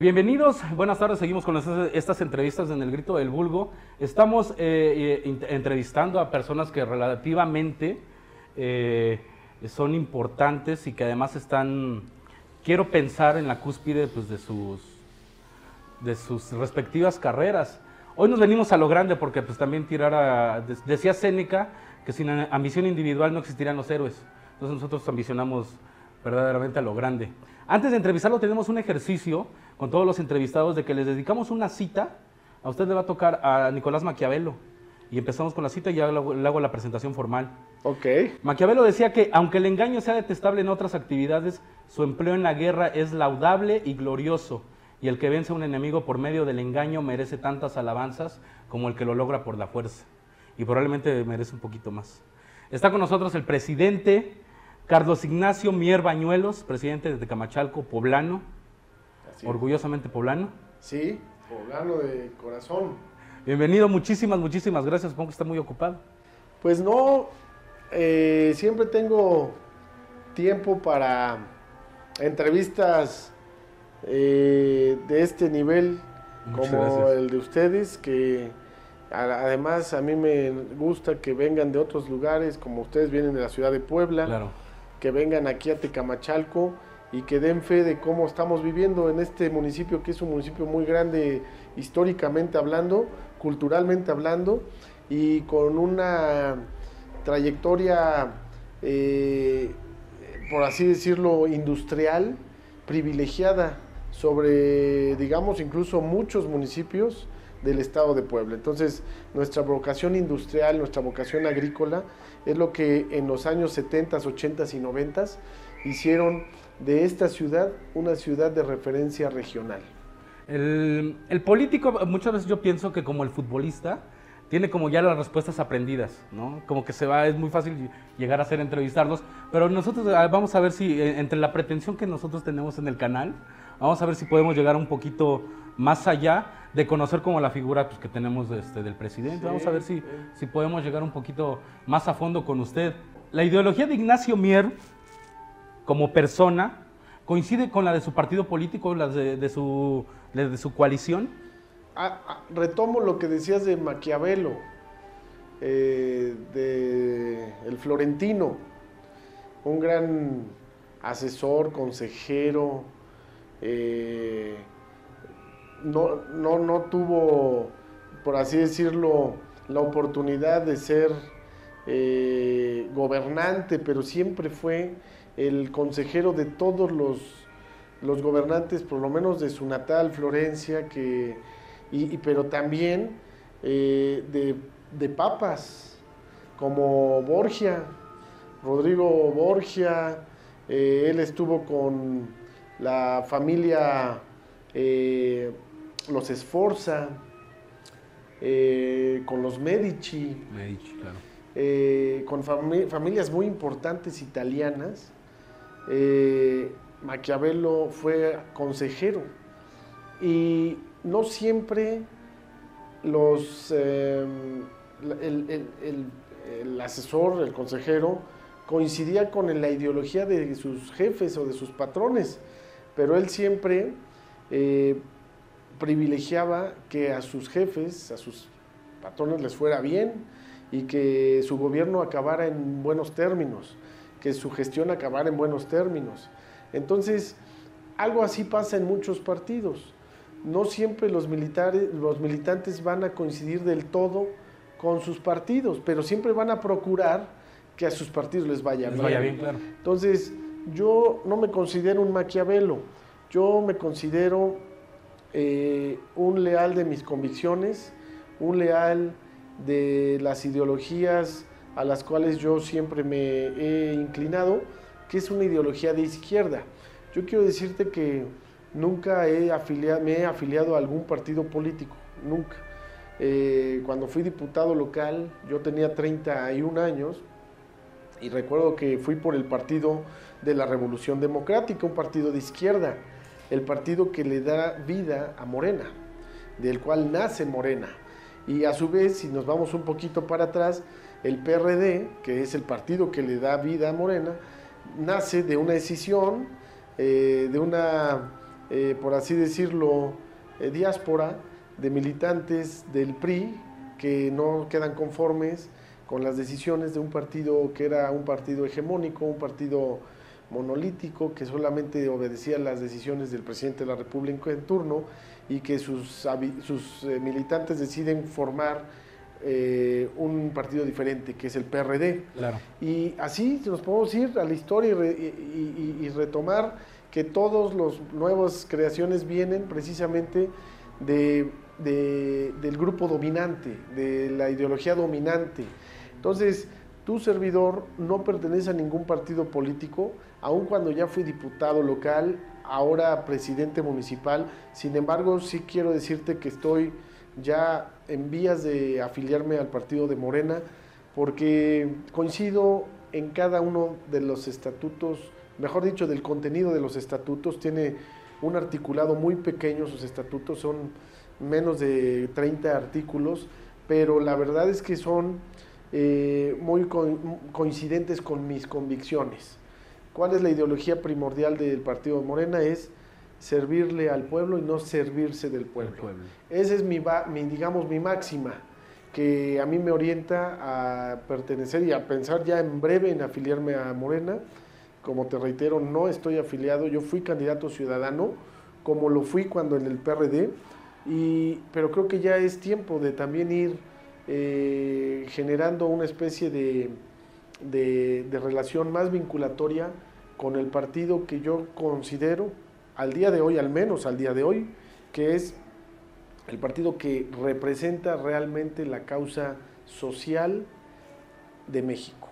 Bienvenidos, buenas tardes, seguimos con estas, entrevistas en el Grito del Vulgo. Estamos eh, eh, entrevistando a personas que relativamente eh, son importantes y que además están, quiero pensar en la cúspide pues, de, sus, de sus respectivas carreras. Hoy nos venimos a lo grande porque pues también tirar a, de- decía Séneca que sin ambición individual no existirían los héroes. Entonces nosotros ambicionamos verdaderamente a lo grande. Antes de entrevistarlo tenemos un ejercicio con todos los entrevistados de que les dedicamos una cita. A usted le va a tocar a Nicolás Maquiavelo. Y empezamos con la cita y ya le hago, le hago la presentación formal. Ok. Maquiavelo decía que aunque el engaño sea detestable en otras actividades, su empleo en la guerra es laudable y glorioso. Y el que vence a un enemigo por medio del engaño merece tantas alabanzas como el que lo logra por la fuerza. Y probablemente merece un poquito más. Está con nosotros el presidente Carlos Ignacio Mier Bañuelos, presidente de Tecamachalco, poblano, Así. orgullosamente poblano. Sí, poblano de corazón. Bienvenido, muchísimas, muchísimas gracias. Supongo que está muy ocupado. Pues no, eh, siempre tengo tiempo para entrevistas eh, de este nivel, Muchas como gracias. el de ustedes, que además a mí me gusta que vengan de otros lugares, como ustedes vienen de la ciudad de Puebla. Claro. Que vengan aquí a Tecamachalco y que den fe de cómo estamos viviendo en este municipio, que es un municipio muy grande históricamente hablando, culturalmente hablando, y con una trayectoria, eh, por así decirlo, industrial, privilegiada sobre, digamos, incluso muchos municipios del estado de Puebla. Entonces, nuestra vocación industrial, nuestra vocación agrícola, es lo que en los años 70, 80 y 90 hicieron de esta ciudad una ciudad de referencia regional. El, político, muchas veces yo pienso que como el futbolista, tiene como ya las respuestas aprendidas, ¿no? Como que se va, es muy fácil llegar a hacer entrevistarlos, pero nosotros ah, vamos a ver si, eh, entre la pretensión que nosotros tenemos en el canal, vamos a ver si podemos llegar un poquito más allá de conocer como la figura pues, que tenemos este, del presidente. Sí, vamos a ver si, sí. si podemos llegar un poquito más a fondo con usted. La ideología de Ignacio Mier, como persona, coincide con la de su partido político, la de, de su, de- de su coalición. Ah, ah, retomo lo que decías de Maquiavelo, eh, de el florentino, un gran asesor, consejero, eh, no, no, no tuvo, por así decirlo, la oportunidad de ser eh, gobernante, pero siempre fue el consejero de todos los, los gobernantes, por lo menos de su natal Florencia, que, y, pero también eh, de, de papas, como Borgia, Rodrigo Borgia, eh, él estuvo con la familia Los Esforza, eh, con los Medici, eh, con fami- familias muy importantes italianas. Eh, Maquiavelo fue consejero y no siempre los, el, el- el- el asesor, el consejero, coincidía con la ideología de sus jefes o de sus patrones, pero él siempre eh, privilegiaba que a sus jefes, a sus patrones les fuera bien y que su gobierno acabara en buenos términos, que su gestión acabara en buenos términos. Entonces, algo así pasa en muchos partidos. No siempre los militares, los militantes van a coincidir del todo con sus partidos, pero siempre van a procurar que a sus partidos les vaya Les bien. vaya bien, claro. Entonces, yo no me considero un maquiavelo, yo me considero eh, un leal de mis convicciones, un leal de las ideologías a las cuales yo siempre me he inclinado, que es una ideología de izquierda. Yo quiero decirte que nunca me he afiliado a algún partido político, nunca. Eh, cuando fui diputado local, yo tenía 31 años, y recuerdo que fui por el partido de la Revolución Democrática, un partido de izquierda, el partido que le da vida a Morena, del cual nace Morena. Y a su vez, si nos vamos un poquito para atrás, el PRD, que es el partido que le da vida a Morena, nace de una decisión, eh, de una eh, por así decirlo, eh, diáspora de militantes del PRI que no quedan conformes con las decisiones de un partido que era un partido hegemónico, un partido monolítico, que solamente obedecía las decisiones del presidente de la República en turno y que sus, sus eh, militantes deciden formar eh, un partido diferente, que es el PRD. Y así nos podemos ir a la historia y, retomar que todas las nuevas creaciones vienen precisamente de, del grupo dominante, de la ideología dominante. Entonces, tu servidor no pertenece a ningún partido político, aun cuando ya fui diputado local, ahora presidente municipal. Sin embargo, sí quiero decirte que estoy ya en vías de afiliarme al partido de Morena, porque coincido en cada uno de los estatutos, mejor dicho, del contenido de los estatutos. Tiene un articulado muy pequeño, sus estatutos son menos de 30 artículos, pero la verdad es que son eh, muy coincidentes con mis convicciones. ¿Cuál es la ideología primordial del partido de Morena? Es servirle al pueblo y no servirse del pueblo. Esa es mi, mi, digamos, mi máxima, que a mí me orienta a pertenecer y a pensar ya en breve en afiliarme a Morena. Como te reitero, no estoy afiliado, yo fui candidato ciudadano, como lo fui cuando en el PRD, y, pero creo que ya es tiempo de también ir eh, generando una especie de, de relación más vinculatoria con el partido que yo considero al día de hoy, al menos al día de hoy, que es el partido que representa realmente la causa social de México.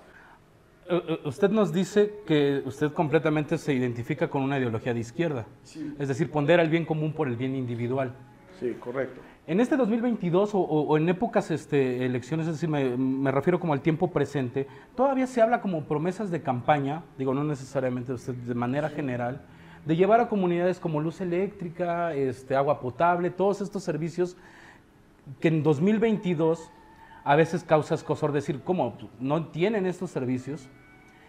Eh, eh, usted nos dice que usted completamente se identifica con una ideología de izquierda, es decir, pondera el bien común por el bien individual. Sí, correcto. En este 2022 o, en épocas este, elecciones, es decir, me, refiero como al tiempo presente, todavía se habla como promesas de campaña, digo, no necesariamente de manera general, de llevar a comunidades como luz eléctrica, este, agua potable, todos estos servicios que en 2022 a veces causas cosor decir, ¿cómo no tienen estos servicios?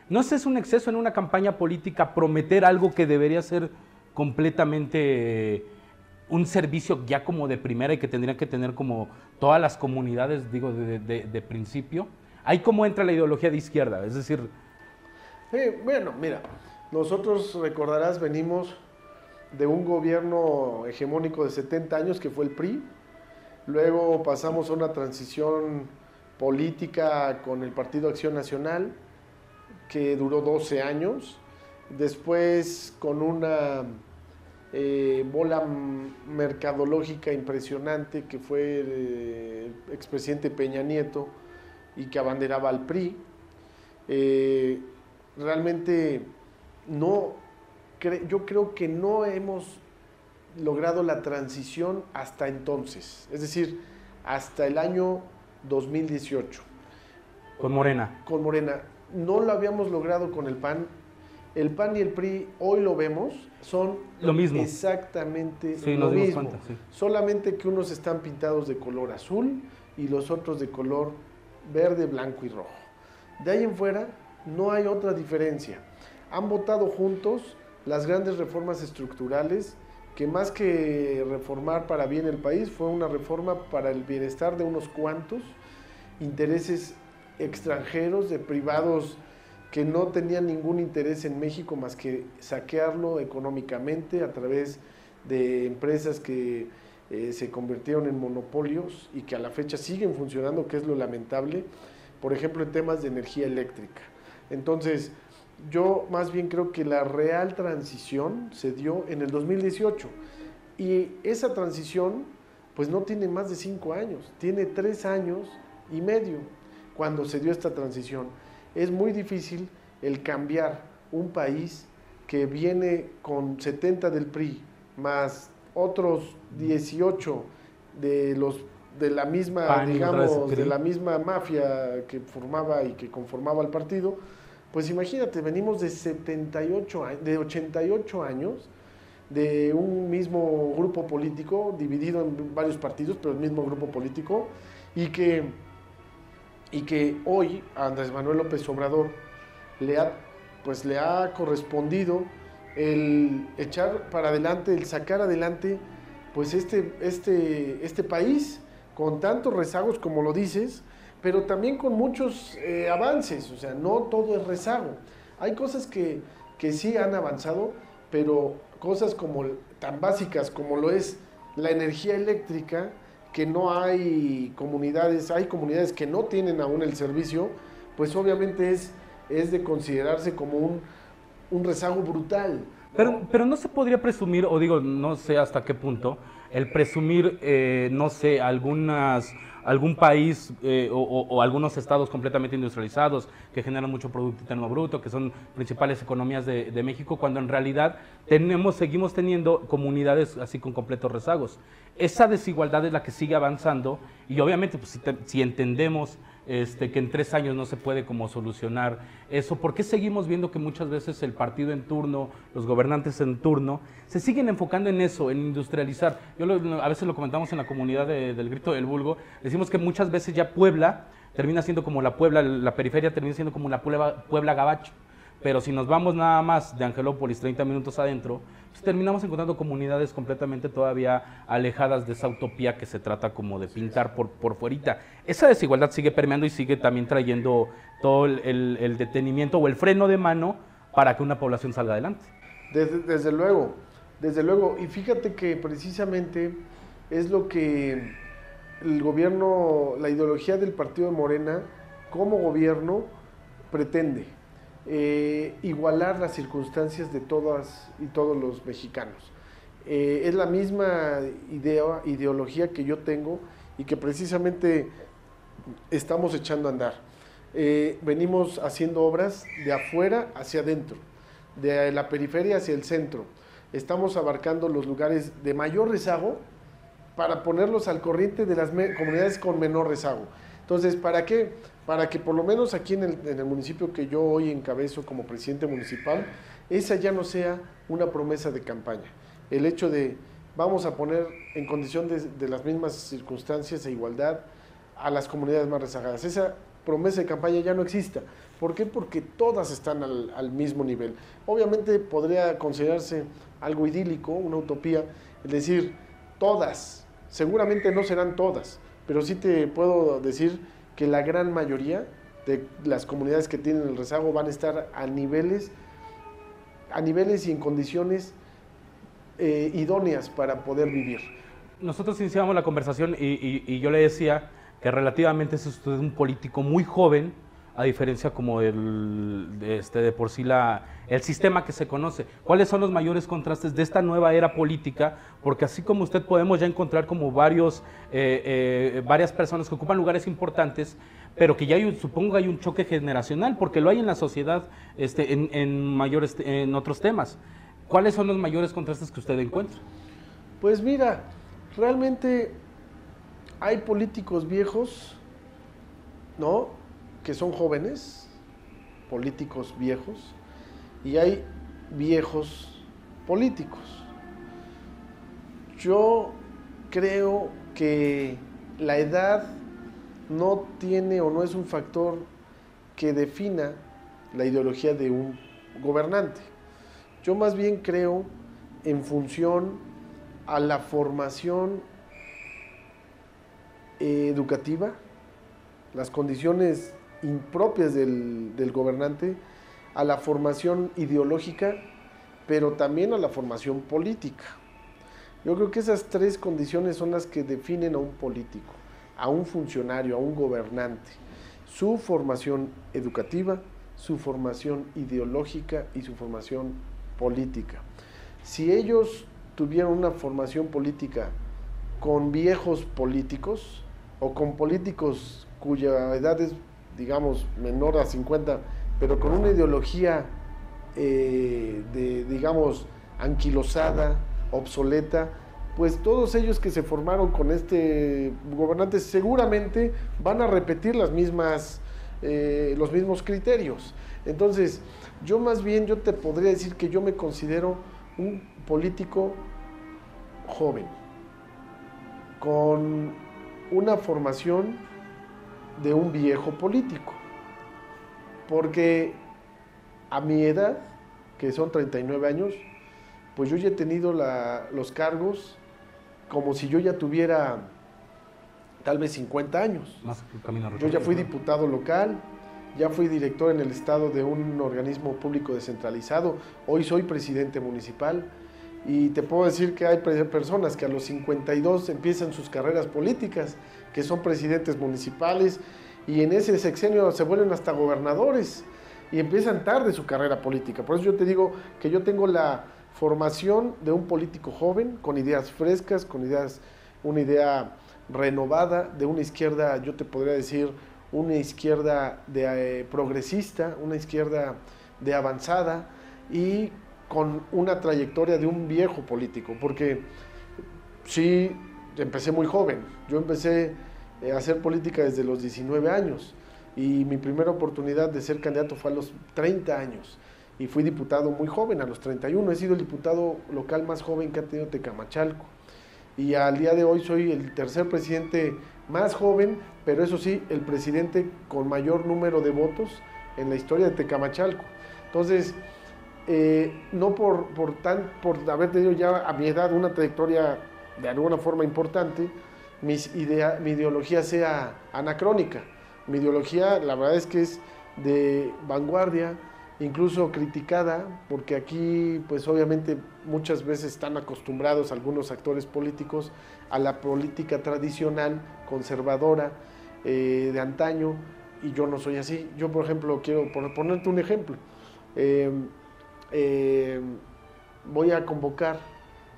¿No es un exceso en una campaña política prometer algo que debería ser completamente un servicio ya como de primera y que tendría que tener como todas las comunidades, digo, de, principio? Ahí cómo entra la ideología de izquierda, es decir... bueno, mira, nosotros, recordarás, venimos de un gobierno hegemónico de 70 años que fue el PRI, luego pasamos a una transición política con el Partido Acción Nacional que duró 12 años, después con una eh, bola mercadológica impresionante que fue el expresidente Peña Nieto y que abanderaba al PRI. Eh, realmente no, yo creo que no hemos logrado la transición hasta entonces, es decir, hasta el año 2018. Con Morena. Con Morena. No lo habíamos logrado con el PAN. El PAN y el PRI, hoy lo vemos, son lo mismo. exactamente lo mismo. Solamente que unos están pintados de color azul y los otros de color verde, blanco y rojo. De ahí en fuera no hay otra diferencia han votado juntos las grandes reformas estructurales que más que reformar para bien el país fue una reforma para el bienestar de unos cuantos intereses extranjeros, de privados que no tenían ningún interés en México más que saquearlo económicamente a través de empresas que eh, se convirtieron en monopolios y que a la fecha siguen funcionando, que es lo lamentable, por ejemplo en temas de energía eléctrica. Entonces, yo más bien creo que la real transición se dio en el 2018 y esa transición pues no tiene más de cinco años, tiene tres años y medio cuando se dio esta transición. Es muy difícil el cambiar un país que viene con 70 del PRI más otros 18 de los de la misma digamos de la misma mafia que formaba y que conformaba el partido. Pues imagínate, venimos de 78 de 88 años de un mismo grupo político, dividido en varios partidos, pero el mismo grupo político, y que, y que hoy a Andrés Manuel López Obrador le ha, pues le ha correspondido el echar para adelante, el sacar adelante, pues este, este, este país con tantos rezagos como lo dices, pero también con muchos eh, avances, o sea, no todo es rezago. Hay cosas que, que sí han avanzado, pero cosas como tan básicas como lo es la energía eléctrica, que no hay comunidades, hay comunidades que no tienen aún el servicio, pues obviamente es, es de considerarse como un, un rezago brutal. Pero, pero no se podría presumir, o digo, no sé hasta qué punto, el presumir, eh, no sé, algunas algún país eh, o, algunos estados completamente industrializados que generan mucho Producto Interno Bruto, que son principales economías de, México, cuando en realidad tenemos, seguimos teniendo comunidades así con completos rezagos. Esa desigualdad es la que sigue avanzando y obviamente pues, si entendemos este, que en tres años no se puede como solucionar eso. ¿Por qué seguimos viendo que muchas veces el partido en turno, los gobernantes en turno, se siguen enfocando en eso, en industrializar? Yo a veces lo comentamos en la comunidad del Grito del Vulgo, decimos que muchas veces ya Puebla termina siendo como la Puebla, la periferia termina siendo como la Puebla, Puebla Gabacho. Pero si nos vamos nada más de Angelópolis 30 minutos adentro, pues terminamos encontrando comunidades completamente todavía alejadas de esa utopía que se trata como de pintar por, por fuerita. Esa desigualdad sigue permeando y sigue también trayendo todo el, detenimiento o el freno de mano para que una población salga adelante. Desde, desde luego, desde luego. Y fíjate que precisamente es lo que el gobierno, la ideología del partido de Morena como gobierno pretende eh, igualar las circunstancias de todas y todos los mexicanos. Eh, es la misma idea, ideología que yo tengo y que precisamente estamos echando a andar. Eh, venimos haciendo obras de afuera hacia adentro, de la periferia hacia el centro. Estamos abarcando los lugares de mayor rezago para ponerlos al corriente de las comunidades con menor rezago. Entonces, ¿para qué? para que por lo menos aquí en el, municipio que yo hoy encabezo como presidente municipal, esa ya no sea una promesa de campaña. El hecho de vamos a poner en condición de, las mismas circunstancias e igualdad a las comunidades más rezagadas. Esa promesa de campaña ya no exista. ¿Por qué? Porque todas están al, al mismo nivel. Obviamente podría considerarse algo idílico, una utopía, es decir, todas, seguramente no serán todas, pero sí te puedo decir que la gran mayoría de las comunidades que tienen el rezago van a estar a niveles, a niveles y en condiciones eh, idóneas para poder vivir. Nosotros iniciamos la conversación y, yo le decía que relativamente es usted un político muy joven, a diferencia como el, de, este, de por sí la, el sistema que se conoce. ¿Cuáles son los mayores contrastes de esta nueva era política? Porque así como usted podemos ya encontrar como varios, eh, eh, varias personas que ocupan lugares importantes, pero que ya hay, supongo hay un choque generacional, porque lo hay en la sociedad este, en, en, mayores, en otros temas. ¿Cuáles son los mayores contrastes que usted encuentra? Pues mira, realmente hay políticos viejos, ¿no? Que son jóvenes, políticos viejos, y hay viejos políticos. Yo creo que la edad no tiene o no es un factor que defina la ideología de un gobernante. Yo más bien creo en función a la formación educativa, las condiciones impropias del, gobernante a la formación ideológica, pero también a la formación política. Yo creo que esas tres condiciones son las que definen a un político, a un funcionario, a un gobernante. Su formación educativa, su formación ideológica y su formación política. Si ellos tuvieran una formación política con viejos políticos o con políticos cuya edad es digamos, menor a 50, pero con una ideología eh, de, digamos, anquilosada, obsoleta, pues todos ellos que se formaron con este gobernante seguramente van a repetir las mismas, eh, los mismos criterios. Entonces, yo más bien, yo te podría decir que yo me considero un político joven, con una formación de un viejo político. Porque a mi edad que son 39 años, pues yo ya he tenido los cargos como si yo ya tuviera tal vez 50 años. yo ya fui diputado local, ya fui director en el estado de un organismo público descentralizado, hoy soy presidente municipal y te puedo decir que hay personas que a los 52 empiezan sus carreras políticas, que son presidentes municipales y en ese sexenio se vuelven hasta gobernadores y empiezan tarde su carrera política. Por eso yo te digo que yo tengo la formación de un político joven, con ideas frescas, con ideas, una idea renovada, de una izquierda, yo te podría decir, una izquierda de, eh, progresista, una izquierda de avanzada y con una trayectoria de un viejo político, porque sí, empecé muy joven, yo empecé eh, hacer política desde los 19 años. Y mi primera oportunidad de ser candidato fue a los 30 años. Y fui diputado muy joven, a los 31, he sido el diputado local más joven que ha tenido Tecamachalco. Y al día de hoy soy el tercer presidente más joven, pero eso sí, el presidente con mayor número de votos en la historia de Tecamachalco. Entonces, eh, no por, por, tan, por haber tenido ya a mi edad una trayectoria de alguna forma importante, mi ideología sea anacrónica. Mi ideología, la verdad es que es de vanguardia, incluso criticada, porque aquí, pues obviamente muchas veces están acostumbrados algunos actores políticos a la política tradicional, conservadora, eh, de antaño, y yo no soy así. Yo, por ejemplo, quiero ponerte un ejemplo. Eh, eh, voy a convocar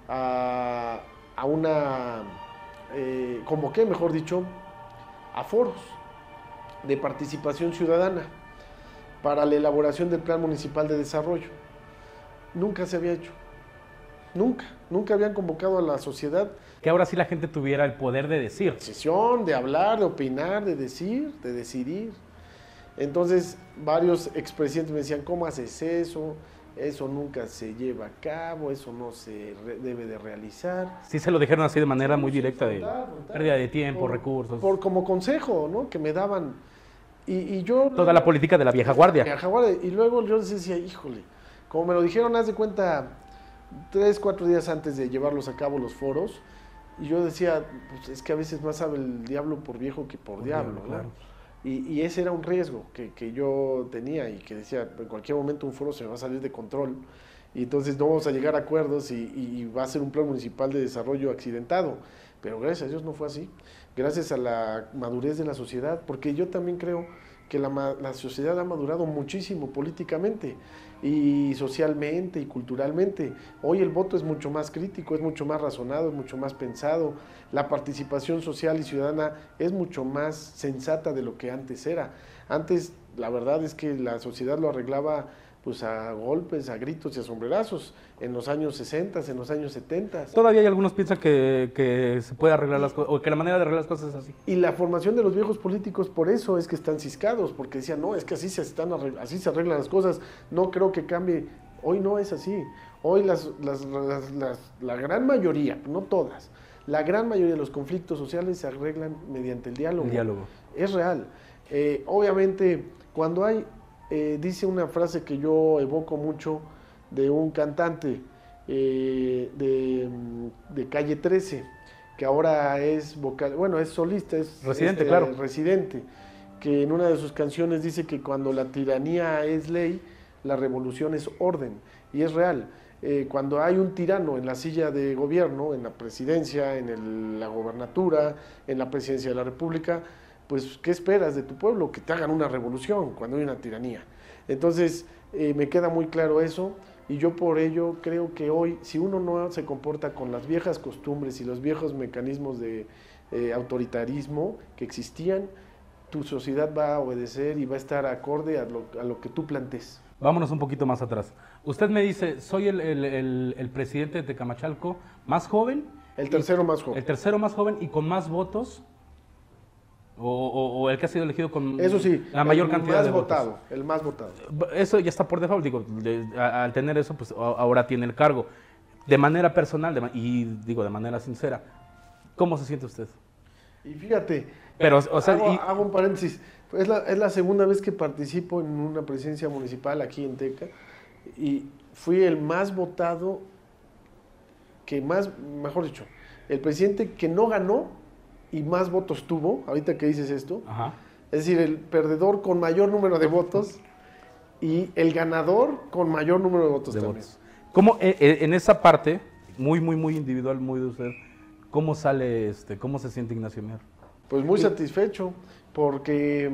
a una, convoqué, mejor dicho, a foros de participación ciudadana para la elaboración del Plan Municipal de Desarrollo. Nunca se había hecho. Nunca, nunca habían convocado a la sociedad. Que ahora sí la gente tuviera el poder de decir. Decisión, de hablar, de opinar, de decir, de decidir. Entonces, varios expresidentes me decían, ¿cómo haces eso? Eso nunca se lleva a cabo, eso no se debe de realizar. Sí se lo dijeron así de manera muy directa, de pérdida de tiempo, recursos. Por como consejo, ¿no? Que me daban y, yo... Toda la política de la vieja guardia. Vieja guardia. Y luego yo decía, híjole, como me lo dijeron, haz de cuenta, tres, cuatro días antes de llevarlos a cabo los foros, y yo decía, pues es que a veces más sabe el diablo por viejo que por, diablo, claro. Y, ese era un riesgo que, que, yo tenía y que decía, en cualquier momento un foro se me va a salir de control y entonces no vamos a llegar a acuerdos y, y va a ser un plan municipal de desarrollo accidentado. Pero gracias a Dios no fue así gracias a la madurez de la sociedad, porque yo también creo que la, sociedad ha madurado muchísimo políticamente y socialmente y culturalmente. Hoy el voto es mucho más crítico, es mucho más razonado, es mucho más pensado. La participación social y ciudadana es mucho más sensata de lo que antes era. Antes la verdad es que la sociedad lo arreglaba pues a golpes, a gritos y a sombrerazos en los años 60, en los años 70. Todavía hay algunos piensan que, se puede arreglar las cosas, o que la manera de arreglar las cosas es así. Y la formación de los viejos políticos por eso es que están ciscados, porque decían, no, es que así se, están así se arreglan las cosas, no creo que cambie. Hoy no es así. Hoy las, la gran mayoría, no todas, la gran mayoría de los conflictos sociales se arreglan mediante el diálogo. El diálogo. Es real. Eh, obviamente, cuando hay eh, dice una frase que yo evoco mucho de un cantante eh, de, Calle 13, que ahora es vocal, bueno, es solista, es residente, claro. residente, que en una de sus canciones dice que cuando la tiranía es ley, la revolución es orden, y es real. Eh, cuando hay un tirano en la silla de gobierno, en la presidencia, en la gobernatura, en la presidencia de la República, pues, ¿qué esperas de tu pueblo? Que te hagan una revolución cuando hay una tiranía. Entonces, eh, me queda muy claro eso y yo por ello creo que hoy, si uno no se comporta con las viejas costumbres y los viejos mecanismos de eh, autoritarismo que existían, tu sociedad va a obedecer y va a estar acorde a lo, que tú plantees. Vámonos un poquito más atrás. Usted me dice, soy el, el presidente de Tecamachalco más joven. El tercero más joven. El tercero más joven y con más votos o, el que ha sido elegido con Eso sí, la mayor cantidad de votado, votos. El más votado. Eso ya está por default. Digo, al tener eso, pues ahora tiene el cargo. De manera personal y digo de manera sincera, ¿cómo se siente usted? Y fíjate, Pero, o sea, hago, un paréntesis. Es la, es la segunda vez que participo en una presidencia municipal aquí en Teca y fui el más votado, que más, mejor dicho, el presidente que no ganó y más votos tuvo, ahorita que dices esto, es decir, el perdedor con mayor número de votos y el ganador con mayor número de votos también. ¿Cómo, eh, eh, en esa parte, muy, muy, muy individual, muy de usted, cómo sale, este, cómo se siente Ignacio Mier? Pues muy satisfecho, porque...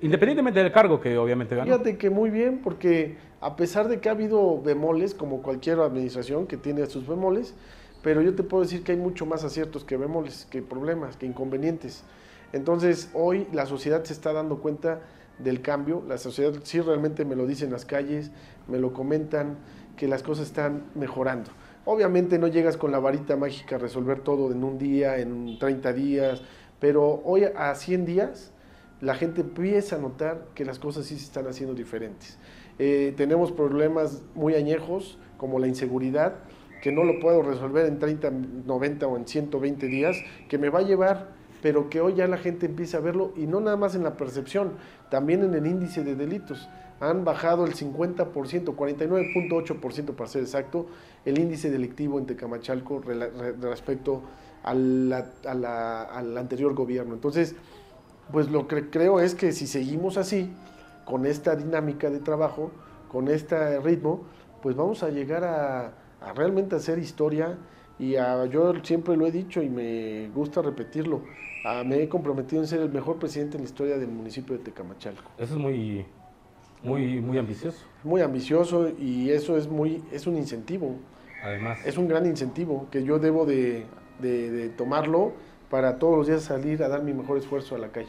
Independientemente del cargo que obviamente ganó. Fíjate que muy bien, porque a pesar de que ha habido bemoles, como cualquier administración que tiene sus bemoles, pero yo te puedo decir que hay mucho más aciertos que bemoles, que problemas, que inconvenientes. Entonces, hoy la sociedad se está dando cuenta del cambio, la sociedad sí realmente me lo dice en las calles, me lo comentan, que las cosas están mejorando. Obviamente no llegas con la varita mágica a resolver todo en un día, en 30 días, pero hoy a 100 días la gente empieza a notar que las cosas sí se están haciendo diferentes. Eh, tenemos problemas muy añejos, como la inseguridad, que no lo puedo resolver en 30, 90 o en 120 días, que me va a llevar, pero que hoy ya la gente empieza a verlo, y no nada más en la percepción, también en el índice de delitos. Han bajado el 50%, 49.8% para ser exacto, el índice delictivo en Tecamachalco respecto al anterior gobierno. Entonces, pues lo que creo es que si seguimos así, con esta dinámica de trabajo, con este ritmo, pues vamos a llegar a, realmente hacer historia y yo siempre lo he dicho y me gusta repetirlo, me he comprometido en ser el mejor presidente en la historia del municipio de Tecamachalco. Eso es muy, muy, muy ambicioso. Muy ambicioso y eso es, muy, es un incentivo. Además. Es un gran incentivo que yo debo de, de tomarlo para todos los días salir a dar mi mejor esfuerzo a la calle.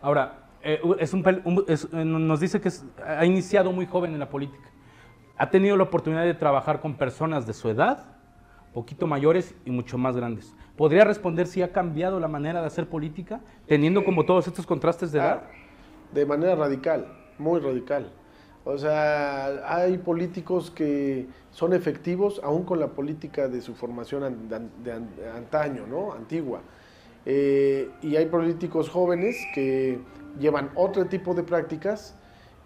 Ahora, eh, es un, eh, nos dice que ha iniciado muy joven en la política. Ha tenido la oportunidad de trabajar con personas de su edad, poquito mayores y mucho más grandes. ¿Podría responder si ha cambiado la manera de hacer política, teniendo como todos estos contrastes de edad? Ah, de manera radical, muy radical. O sea, hay políticos que son efectivos aún con la política de su formación de, antaño, ¿no? Antigua. Eh, y hay políticos jóvenes que llevan otro tipo de prácticas,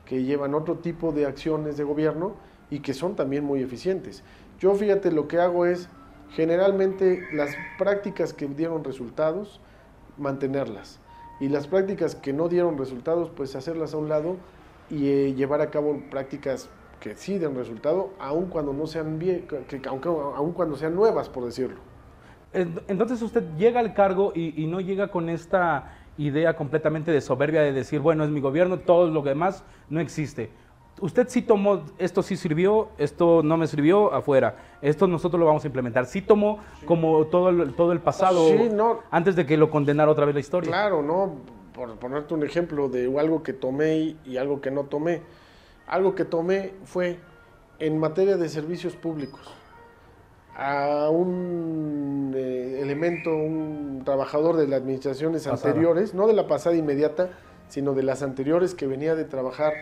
que llevan otro tipo de acciones de gobierno y que son también muy eficientes. Yo fíjate, lo que hago es generalmente las prácticas que dieron resultados, mantenerlas. Y las prácticas que no dieron resultados, pues hacerlas a un lado y eh, llevar a cabo prácticas que sí den resultado, aun cuando no sean bien, que, aunque, aun cuando sean nuevas, por decirlo. Entonces usted llega al cargo y no llega con esta idea completamente de soberbia de decir, bueno, es mi gobierno, todo lo demás no existe. Usted sí tomó, esto sí sirvió, esto no me sirvió, afuera. Esto nosotros lo vamos a implementar. Sí tomó como todo el, todo el pasado antes de que lo condenara otra vez la historia. Claro, ¿no? Por ponerte un ejemplo de algo que tomé y algo que no tomé. Algo que tomé fue en materia de servicios públicos a un eh, elemento, un trabajador de las administraciones anteriores, no de la pasada inmediata, sino de las anteriores que venía de trabajar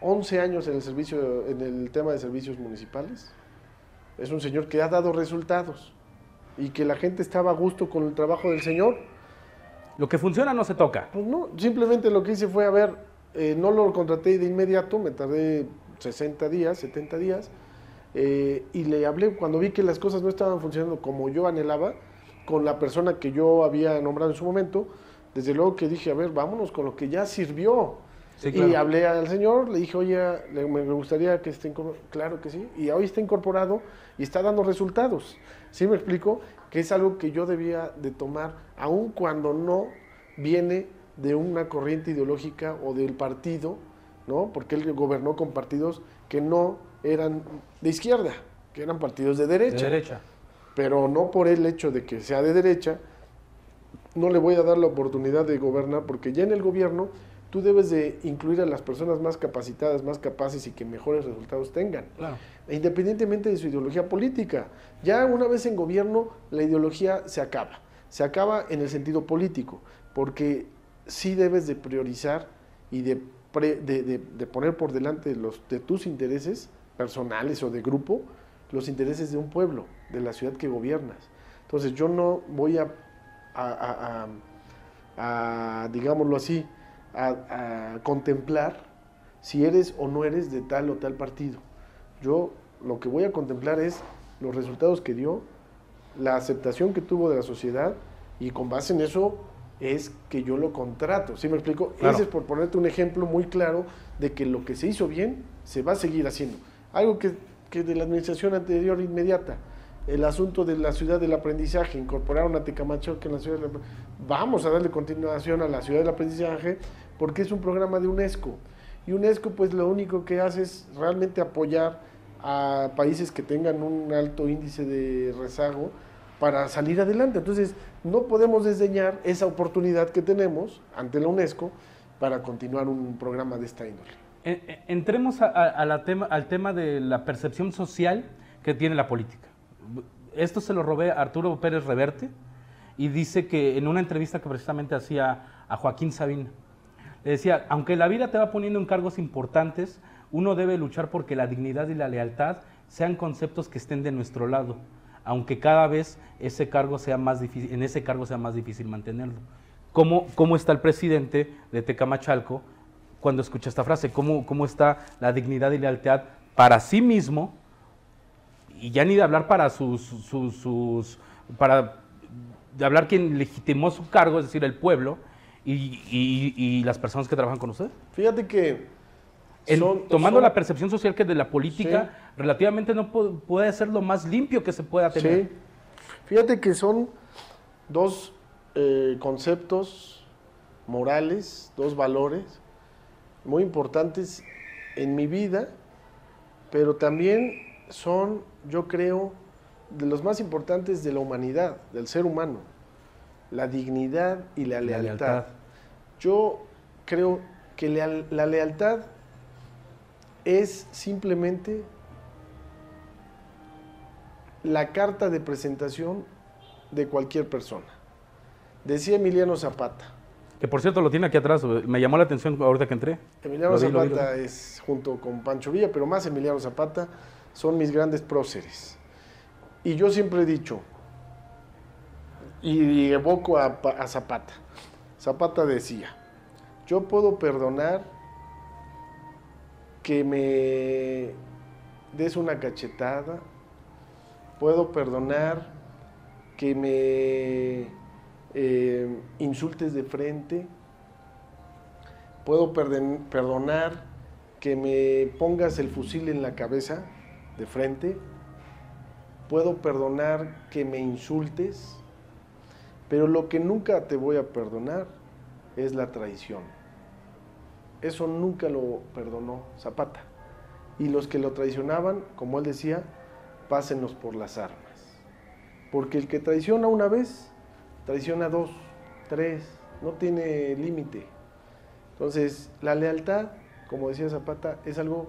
11 años en el servicio en el tema de servicios municipales. Es un señor que ha dado resultados y que la gente estaba a gusto con el trabajo del señor. Lo que funciona no se toca. Pues no, simplemente lo que hice fue, a ver, eh, no lo contraté de inmediato, me tardé 60 días, 70 días, eh, y le hablé cuando vi que las cosas no estaban funcionando como yo anhelaba, con la persona que yo había nombrado en su momento, desde luego que dije, a ver, vámonos con lo que ya sirvió. Y hablé al señor, le dije, oye, me gustaría que esté incorporado. Claro que sí. Y hoy está incorporado y está dando resultados. ¿Sí me explico? Que es algo que yo debía de tomar, aun cuando no viene de una corriente ideológica o del partido, ¿no? Porque él gobernó con partidos que no eran de izquierda, que eran partidos de derecha. De derecha. Pero no por el hecho de que sea de derecha, no le voy a dar la oportunidad de gobernar, porque ya en el gobierno tú debes de incluir a las personas más capacitadas, más capaces y que mejores resultados tengan. Independientemente de su ideología política. Ya una vez en gobierno, la ideología se acaba. Se acaba en el sentido político, porque sí debes de priorizar y de, de poner por delante los, de tus intereses personales o de grupo, los intereses de un pueblo, de la ciudad que gobiernas. Entonces yo no voy a, a, digámoslo así, a, contemplar si eres o no eres de tal o tal partido. Yo lo que voy a contemplar es los resultados que dio, la aceptación que tuvo de la sociedad y con base en eso es que yo lo contrato. ¿Sí me explico? Ese es por ponerte un ejemplo muy claro de que lo que se hizo bien se va a seguir haciendo. Algo que, que de la administración anterior inmediata, el asunto de la ciudad del aprendizaje, incorporaron a Tecamacho que en la ciudad del Vamos a darle continuación a la ciudad del aprendizaje porque es un programa de UNESCO. Y UNESCO pues lo único que hace es realmente apoyar a países que tengan un alto índice de rezago para salir adelante. Entonces, no podemos desdeñar esa oportunidad que tenemos ante la UNESCO para continuar un programa de esta índole. Entremos a, tema, al tema de la percepción social que tiene la política. Esto se lo robé a Arturo Pérez Reverte y dice que en una entrevista que precisamente hacía a Joaquín Sabina, decía, aunque la vida te va poniendo en cargos importantes, uno debe luchar porque la dignidad y la lealtad sean conceptos que estén de nuestro lado aunque cada vez ese cargo sea más difícil, en ese cargo sea más difícil mantenerlo. ¿Cómo, cómo está el presidente de Tecamachalco cuando escucha esta frase? ¿Cómo, ¿Cómo está la dignidad y lealtad para sí mismo? Y ya ni de hablar para sus, sus, para de hablar quien legitimó su cargo, es decir, el pueblo y, y, las personas que trabajan con usted. Fíjate que tomando la percepción social que de la política, relativamente no puede ser lo más limpio que se pueda tener. Sí. Fíjate que son dos eh, conceptos morales, dos valores muy importantes en mi vida, pero también son, yo creo, de los más importantes de la humanidad, del ser humano, la dignidad y la lealtad. Yo creo que la lealtad es simplemente la carta de presentación de cualquier persona. Decía Emiliano Zapata. Que por cierto lo tiene aquí atrás, me llamó la atención ahorita que entré. Emiliano Zapata es junto con Pancho Villa, pero más Emiliano Zapata, son mis grandes próceres. Y yo siempre he dicho, y evoco a, a Zapata, Zapata decía, yo puedo perdonar que me des una cachetada, puedo perdonar que me eh, insultes de frente, puedo perdonar que me pongas el fusil en la cabeza de frente, puedo perdonar que me insultes, pero lo que nunca te voy a perdonar es la traición. Eso nunca lo perdonó Zapata. Y los que lo traicionaban, como él decía, pásenos por las armas. Porque el que traiciona una vez, traiciona dos, tres, no tiene límite. Entonces, la lealtad, como decía Zapata, es algo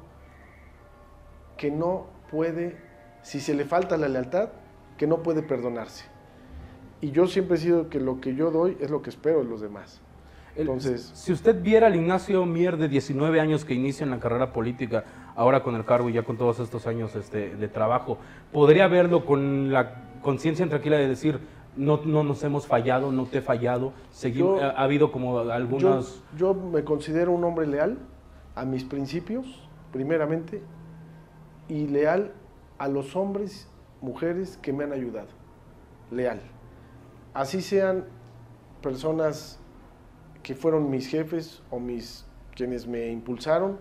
que no puede, si se le falta la lealtad, que no puede perdonarse. Y yo siempre he sido que lo que yo doy es lo que espero de los demás. Entonces, si usted viera al Ignacio Mier de 19 años que inicia en la carrera política, ahora con el cargo y ya con todos estos años este, de trabajo, podría verlo con la conciencia tranquila de decir, no, no nos hemos fallado, no te he fallado, seguimos, ha, habido como algunos... Yo, yo me considero un hombre leal a mis principios, primeramente, y leal a los hombres, mujeres que me han ayudado. Leal. Así sean personas que fueron mis jefes o mis quienes me impulsaron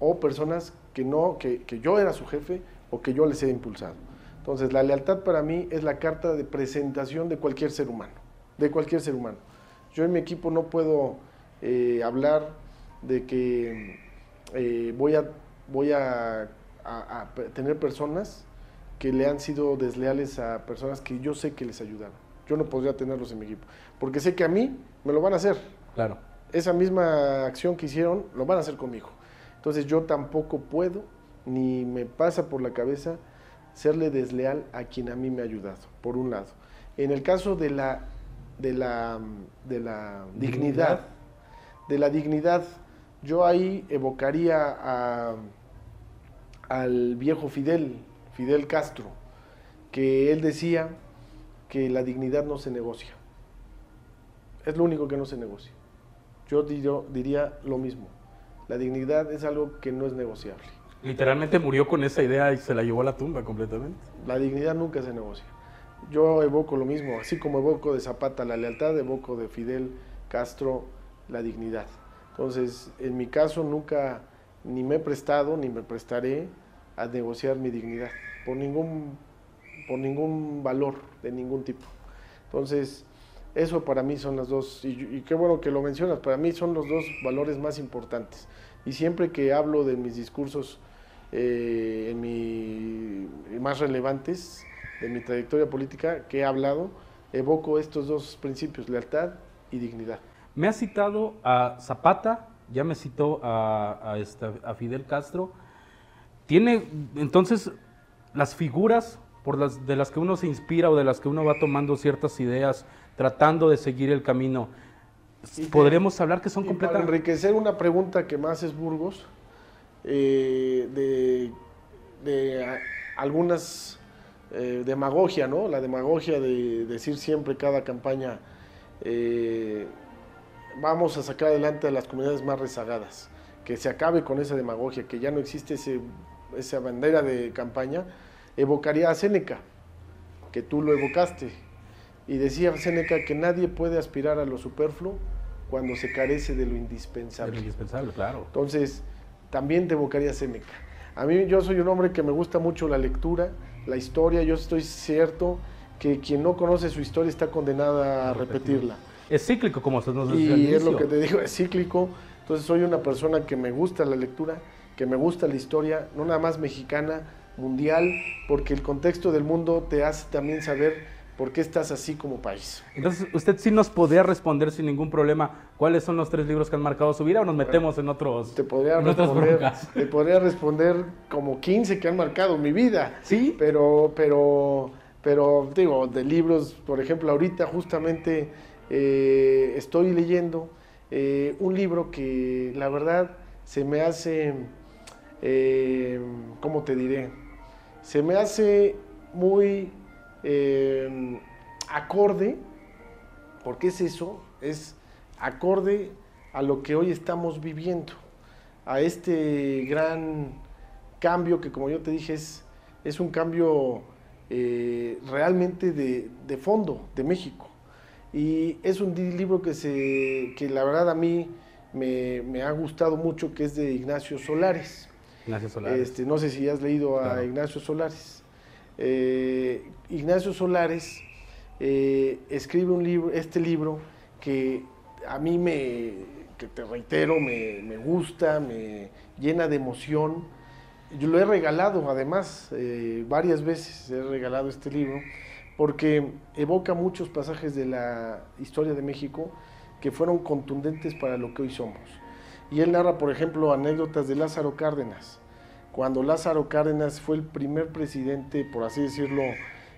o personas que no, que, yo era su jefe o que yo les he impulsado. Entonces, la lealtad para mí es la carta de presentación de cualquier ser humano, de cualquier ser humano. Yo en mi equipo no puedo eh, hablar de que eh, voy, a, voy a, tener personas que le han sido desleales a personas que yo sé que les ayudaron. Yo no podría tenerlos en mi equipo, porque sé que a mí me lo van a hacer, Claro. Esa misma acción que hicieron lo van a hacer conmigo. Entonces yo tampoco puedo, ni me pasa por la cabeza, serle desleal a quien a mí me ha ayudado, por un lado. En el caso de la, de la, de la dignidad, de la dignidad, yo ahí evocaría a, al viejo Fidel, Fidel Castro, que él decía que la dignidad no se negocia. Es lo único que no se negocia yo diría lo mismo. La dignidad es algo que no es negociable. Literalmente murió con esa idea y se la llevó a la tumba completamente. La dignidad nunca se negocia. Yo evoco lo mismo, así como evoco de Zapata la lealtad, evoco de Fidel Castro la dignidad. Entonces, en mi caso nunca ni me he prestado ni me prestaré a negociar mi dignidad por ningún, por ningún valor de ningún tipo. Entonces, eso para mí son las dos, y, qué bueno que lo mencionas, para mí son los dos valores más importantes. Y siempre que hablo de mis discursos eh, en mi, más relevantes de mi trayectoria política que he hablado, evoco estos dos principios, lealtad y dignidad. Me ha citado a Zapata, ya me citó a, a, Fidel Castro. Tiene entonces las figuras por las, de las que uno se inspira o de las que uno va tomando ciertas ideas, tratando de seguir el camino. Podremos hablar que son completamente... Para enriquecer una pregunta que más es Burgos, eh, de, de algunas eh, demagogia, ¿no? La demagogia de decir siempre cada campaña eh, vamos a sacar adelante a las comunidades más rezagadas, que se acabe con esa demagogia, que ya no existe ese, esa bandera de campaña, evocaría a Séneca, que tú lo evocaste, y decía Séneca que nadie puede aspirar a lo superfluo cuando se carece de lo indispensable. De lo indispensable, claro. Entonces, también te evocaría a Séneca. A mí yo soy un hombre que me gusta mucho la lectura, la historia, yo estoy cierto que quien no conoce su historia está condenada a repetirla. Es cíclico, como se nos decía. Y es lo que te digo, es cíclico. Entonces soy una persona que me gusta la lectura, que me gusta la historia, no nada más mexicana, mundial, porque el contexto del mundo te hace también saber por qué estás así como país. Entonces, usted sí nos podría responder sin ningún problema cuáles son los tres libros que han marcado su vida o nos metemos en otros. Te podría, responder, te podría responder como 15 que han marcado mi vida. Sí. Pero, pero, pero digo, de libros, por ejemplo, ahorita justamente eh, estoy leyendo eh, un libro que la verdad se me hace, eh, ¿cómo te diré? Se me hace muy acorde, porque es eso, es acorde a lo que hoy estamos viviendo, a este gran cambio que como yo te dije es, es un cambio realmente de, de fondo de México. Y es un libro que, se, que la verdad a mí me, ha gustado mucho, que es de Ignacio Solares. Ignacio Solares. Este, no sé si has leído a Ignacio Solares. Eh, Ignacio Solares eh, escribe un libro, este libro que a mí me, que te reitero, me, gusta, me llena de emoción. Yo lo he regalado además, eh, varias veces he regalado este libro porque evoca muchos pasajes de la historia de México que fueron contundentes para lo que hoy somos. Y él narra, por ejemplo, anécdotas de Lázaro Cárdenas. Cuando Lázaro Cárdenas fue el primer presidente, por así decirlo,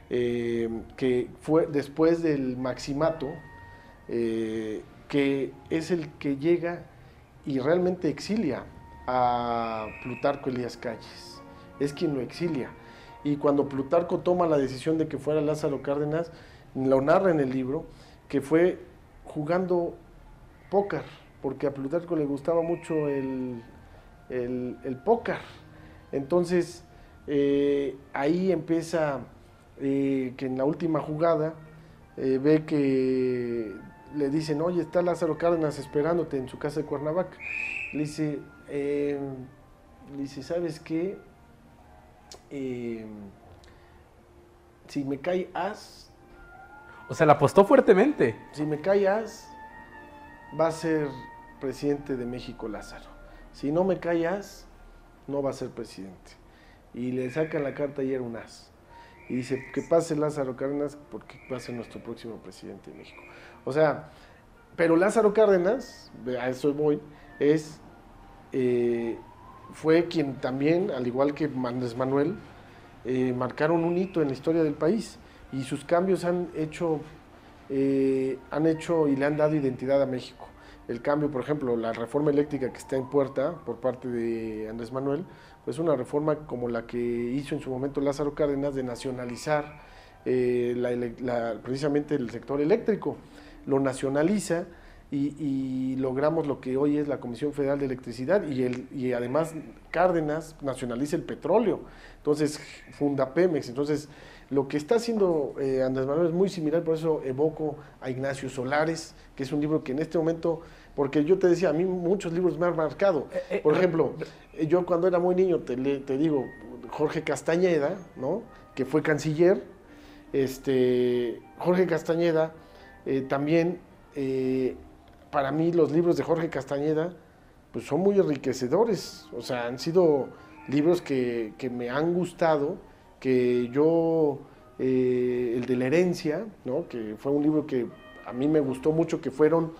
eh, que fue después del maximato, eh, que es el que llega y realmente exilia a Plutarco Elías Calles. Es quien lo exilia y cuando Plutarco toma la decisión de que fuera Lázaro Cárdenas, lo narra en el libro, que fue jugando póker, porque a Plutarco le gustaba mucho el, el, póker. Entonces, eh, ahí empieza eh, que en la última jugada eh, ve que le dicen, oye, está Lázaro Cárdenas esperándote en su casa de Cuernavaca. Le dice, le dice, ¿sabes qué? Em, si me cae as. O sea, la apostó fuertemente. Si me cae as, va a ser presidente de México Lázaro. Si no me cae as, no va a ser presidente. Y le sacan la carta y era un as. Y dice, que pase Lázaro Cárdenas porque va a ser nuestro próximo presidente de México. O sea, pero Lázaro Cárdenas, a eso voy, es eh, fue quien también, al igual que Andrés Manuel, eh, marcaron un hito en la historia del país y sus cambios han hecho, eh, han hecho y le han dado identidad a México. El cambio, por ejemplo, la reforma eléctrica que está en puerta por parte de Andrés Manuel, pues una reforma como la que hizo en su momento Lázaro Cárdenas de nacionalizar eh, precisamente el sector eléctrico. Lo nacionaliza y, logramos lo que hoy es la Comisión Federal de Electricidad y, el, y además Cárdenas nacionaliza el petróleo. Entonces, funda Pemex. Entonces, lo que está haciendo eh, Andrés Manuel es muy similar, por eso evoco a Ignacio Solares, que es un libro que en este momento, porque yo te decía, a mí muchos libros me han marcado. Eh, eh, por ejemplo, yo cuando era muy niño, te, te digo, Jorge Castañeda, ¿no? que fue canciller, este, Jorge Castañeda también para mí los libros de Jorge Castañeda pues son muy enriquecedores, o sea, han sido libros que, me han gustado, que yo, eh, el de la herencia, ¿no? que fue un libro que a mí me gustó mucho, que fueron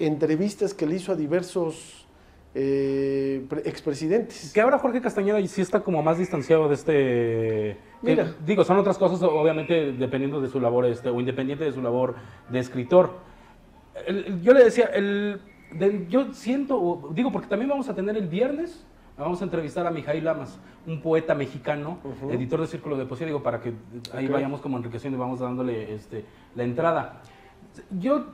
entrevistas que le hizo a diversos eh, expresidentes. Que ahora Jorge Castañeda sí está como más distanciado de este... Mira. digo, son otras cosas, obviamente, dependiendo de su labor, este, o independiente de su labor de escritor yo le decía, el, yo siento, digo, porque también vamos a tener el viernes, vamos a entrevistar a Mijail Lamas, un poeta mexicano, editor de Círculo de Poesía, digo, para que ahí vayamos como enriqueciendo y vamos dándole este, la entrada. Yo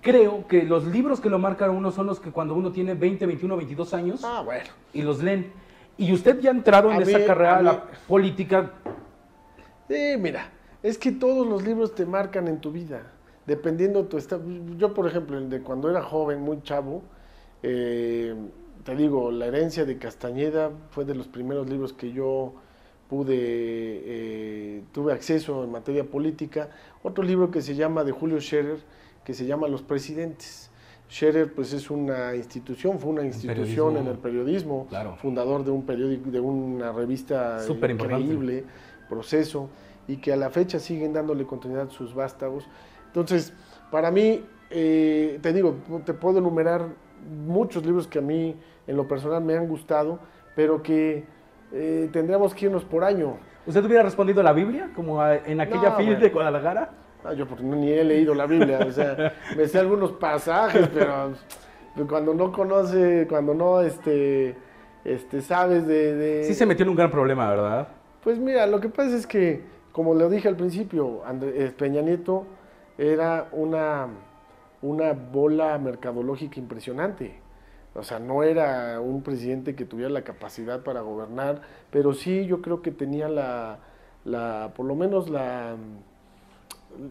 creo que los libros que lo marcan uno son los que cuando uno tiene 20, 21, 22 años ah, bueno. y los leen. Y usted ya ha entrado en esa carrera la política. Sí, mira, es que todos los libros te marcan en tu vida dependiendo tu estado. Yo, por ejemplo, el de cuando era joven, muy chavo, eh, te digo, La herencia de Castañeda fue de los primeros libros que yo pude, eh, tuve acceso en materia política. Otro libro que se llama, de Julio Scherer, que se llama Los Presidentes. Scherer, pues es una institución, fue una institución en el periodismo, fundador de un periódico, de una revista increíble, Proceso, y que a la fecha siguen dándole continuidad a sus vástagos. Entonces, para mí, eh, te digo, te puedo enumerar muchos libros que a mí en lo personal me han gustado, pero que eh, tendríamos que irnos por año. ¿Usted hubiera respondido la Biblia, como en aquella no, de Guadalajara? Ah, yo porque ni he leído la Biblia, o sea, me sé algunos pasajes, pero cuando no conoce, cuando no este, este, sabes de, Sí se metió en un gran problema, ¿verdad? Pues mira, lo que pasa es que, como le dije al principio, Peña Nieto era una, una bola mercadológica impresionante. O sea, no era un presidente que tuviera la capacidad para gobernar, pero sí yo creo que tenía la, la por lo menos la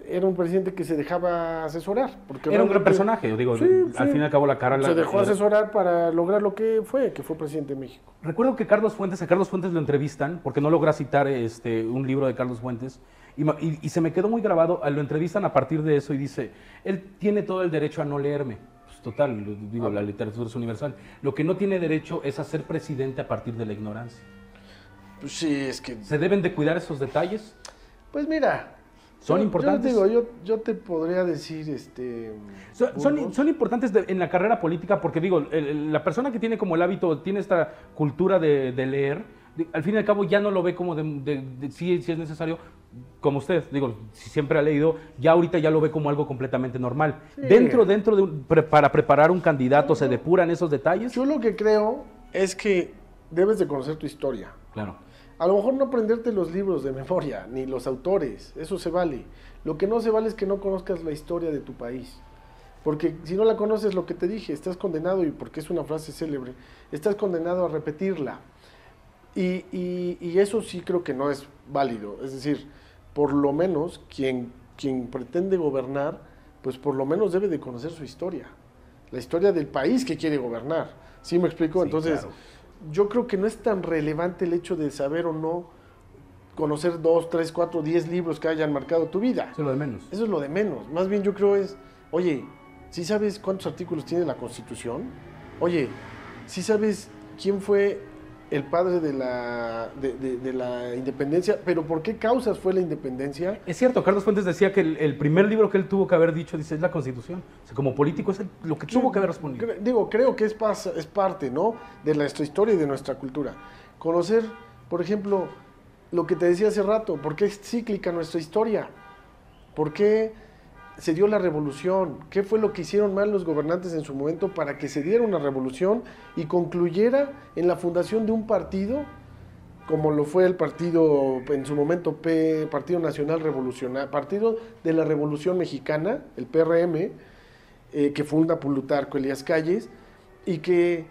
era un presidente que se dejaba asesorar. Porque era un gran personaje, digo, al fin y al cabo la cara... Se dejó asesorar para lograr lo que fue, que fue presidente de México. Recuerdo que Carlos Fuentes, a Carlos Fuentes lo entrevistan, porque no logra citar este, un libro de Carlos Fuentes, y, se me quedó muy grabado, lo entrevistan a partir de eso y dice, él tiene todo el derecho a no leerme. Pues total, digo, la literatura es universal. Lo que no tiene derecho es a ser presidente a partir de la ignorancia. Pues sí, es que... ¿Se deben de cuidar esos detalles? Pues mira, son importantes. Yo, digo, yo, te podría decir, este. Son, son, importantes en la carrera política porque digo, la persona que tiene como el hábito, tiene esta cultura de, leer, al fin y al cabo ya no lo ve como de, si, si, es necesario, como usted, digo, si siempre ha leído, ya ahorita ya lo ve como algo completamente normal. Dentro, dentro de para preparar un candidato, ¿se depuran esos detalles? Yo lo que creo es que debes de conocer tu historia. Claro. A lo mejor no aprenderte los libros de memoria, ni los autores, eso se vale. Lo que no se vale es que no conozcas la historia de tu país. Porque si no la conoces, lo que te dije, estás condenado, y porque es una frase célebre, estás condenado a repetirla. Y, y eso sí creo que no es válido. Es decir, por lo menos quien, quien pretende gobernar, pues por lo menos debe de conocer su historia, la historia del país que quiere gobernar. ¿Sí me explico? Entonces, yo creo que no es tan relevante el hecho de saber o no conocer dos, tres, cuatro, diez libros que hayan marcado tu vida. Eso es lo de menos. Eso es lo de menos. Más bien yo creo es, oye, ¿sí sabes cuántos artículos tiene la Constitución? Oye, ¿sí sabes quién fue el padre de la, de, la independencia, pero ¿por qué causas fue la independencia? Es cierto, Carlos Fuentes decía que el, primer libro que él tuvo que haber dicho, dice, es la Constitución. O sea, como político es lo que tuvo que haber respondido. digo, creo que es, es parte, ¿no?, de nuestra historia y de nuestra cultura. Conocer, por ejemplo, lo que te decía hace rato, ¿por qué es cíclica nuestra historia? ¿Por qué se dio la revolución? ¿Qué fue lo que hicieron mal los gobernantes en su momento para que se diera una revolución y concluyera en la fundación de un partido, como lo fue el partido, en su momento, Partido Nacional Revolucionario, Partido de la Revolución Mexicana, el PRM, eh, que funda Plutarco Elías Calles, y que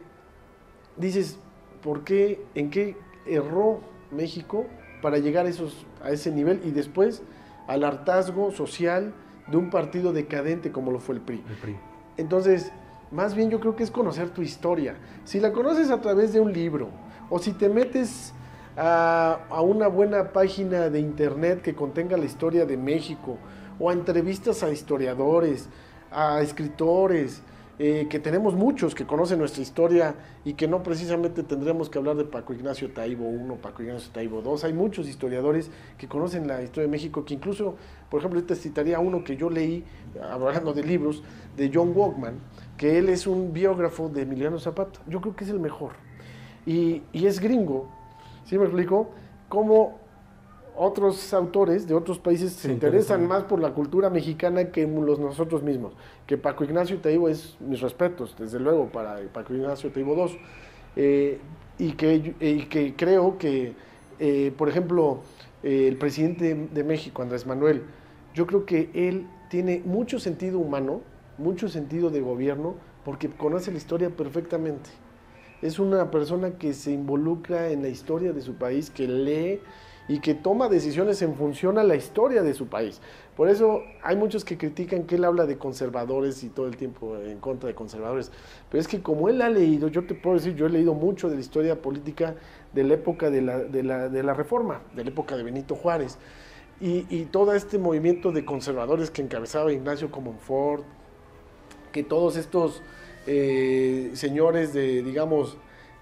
dices, ¿por qué, en qué erró México para llegar a, ese nivel y después al hartazgo social de un partido decadente como lo fue el PRI? El PRI. Entonces, más bien yo creo que es conocer tu historia. Si la conoces a través de un libro o si te metes a, a, una buena página de internet que contenga la historia de México o a entrevistas a historiadores, a escritores, eh, que tenemos muchos que conocen nuestra historia y que no precisamente tendremos que hablar de Paco Ignacio Taibo I, Paco Ignacio Taibo II. Hay muchos historiadores que conocen la historia de México, que incluso, por ejemplo, te citaría uno que yo leí, hablando de libros, de John Walkman, que él es un biógrafo de Emiliano Zapata. Yo creo que es el mejor. Y, y es gringo, ¿sí me explico? Cómo otros autores de otros países se, interesan más por la cultura mexicana que los nosotros mismos. Que Paco Ignacio Taibo es mis respetos, desde luego, para Paco Ignacio Taibo II. Eh, y, que, y que creo que, eh, por ejemplo, eh, el presidente de México, Andrés Manuel, yo creo que él tiene mucho sentido humano, mucho sentido de gobierno, porque conoce la historia perfectamente. Es una persona que se involucra en la historia de su país, que lee y que toma decisiones en función a la historia de su país. Por eso hay muchos que critican que él habla de conservadores y todo el tiempo en contra de conservadores. Pero es que como él ha leído, yo te puedo decir, yo he leído mucho de la historia política de la época de la, de la, de la Reforma, de la época de Benito Juárez. Y, y, todo este movimiento de conservadores que encabezaba Ignacio Comonfort, que todos estos eh, señores de, digamos,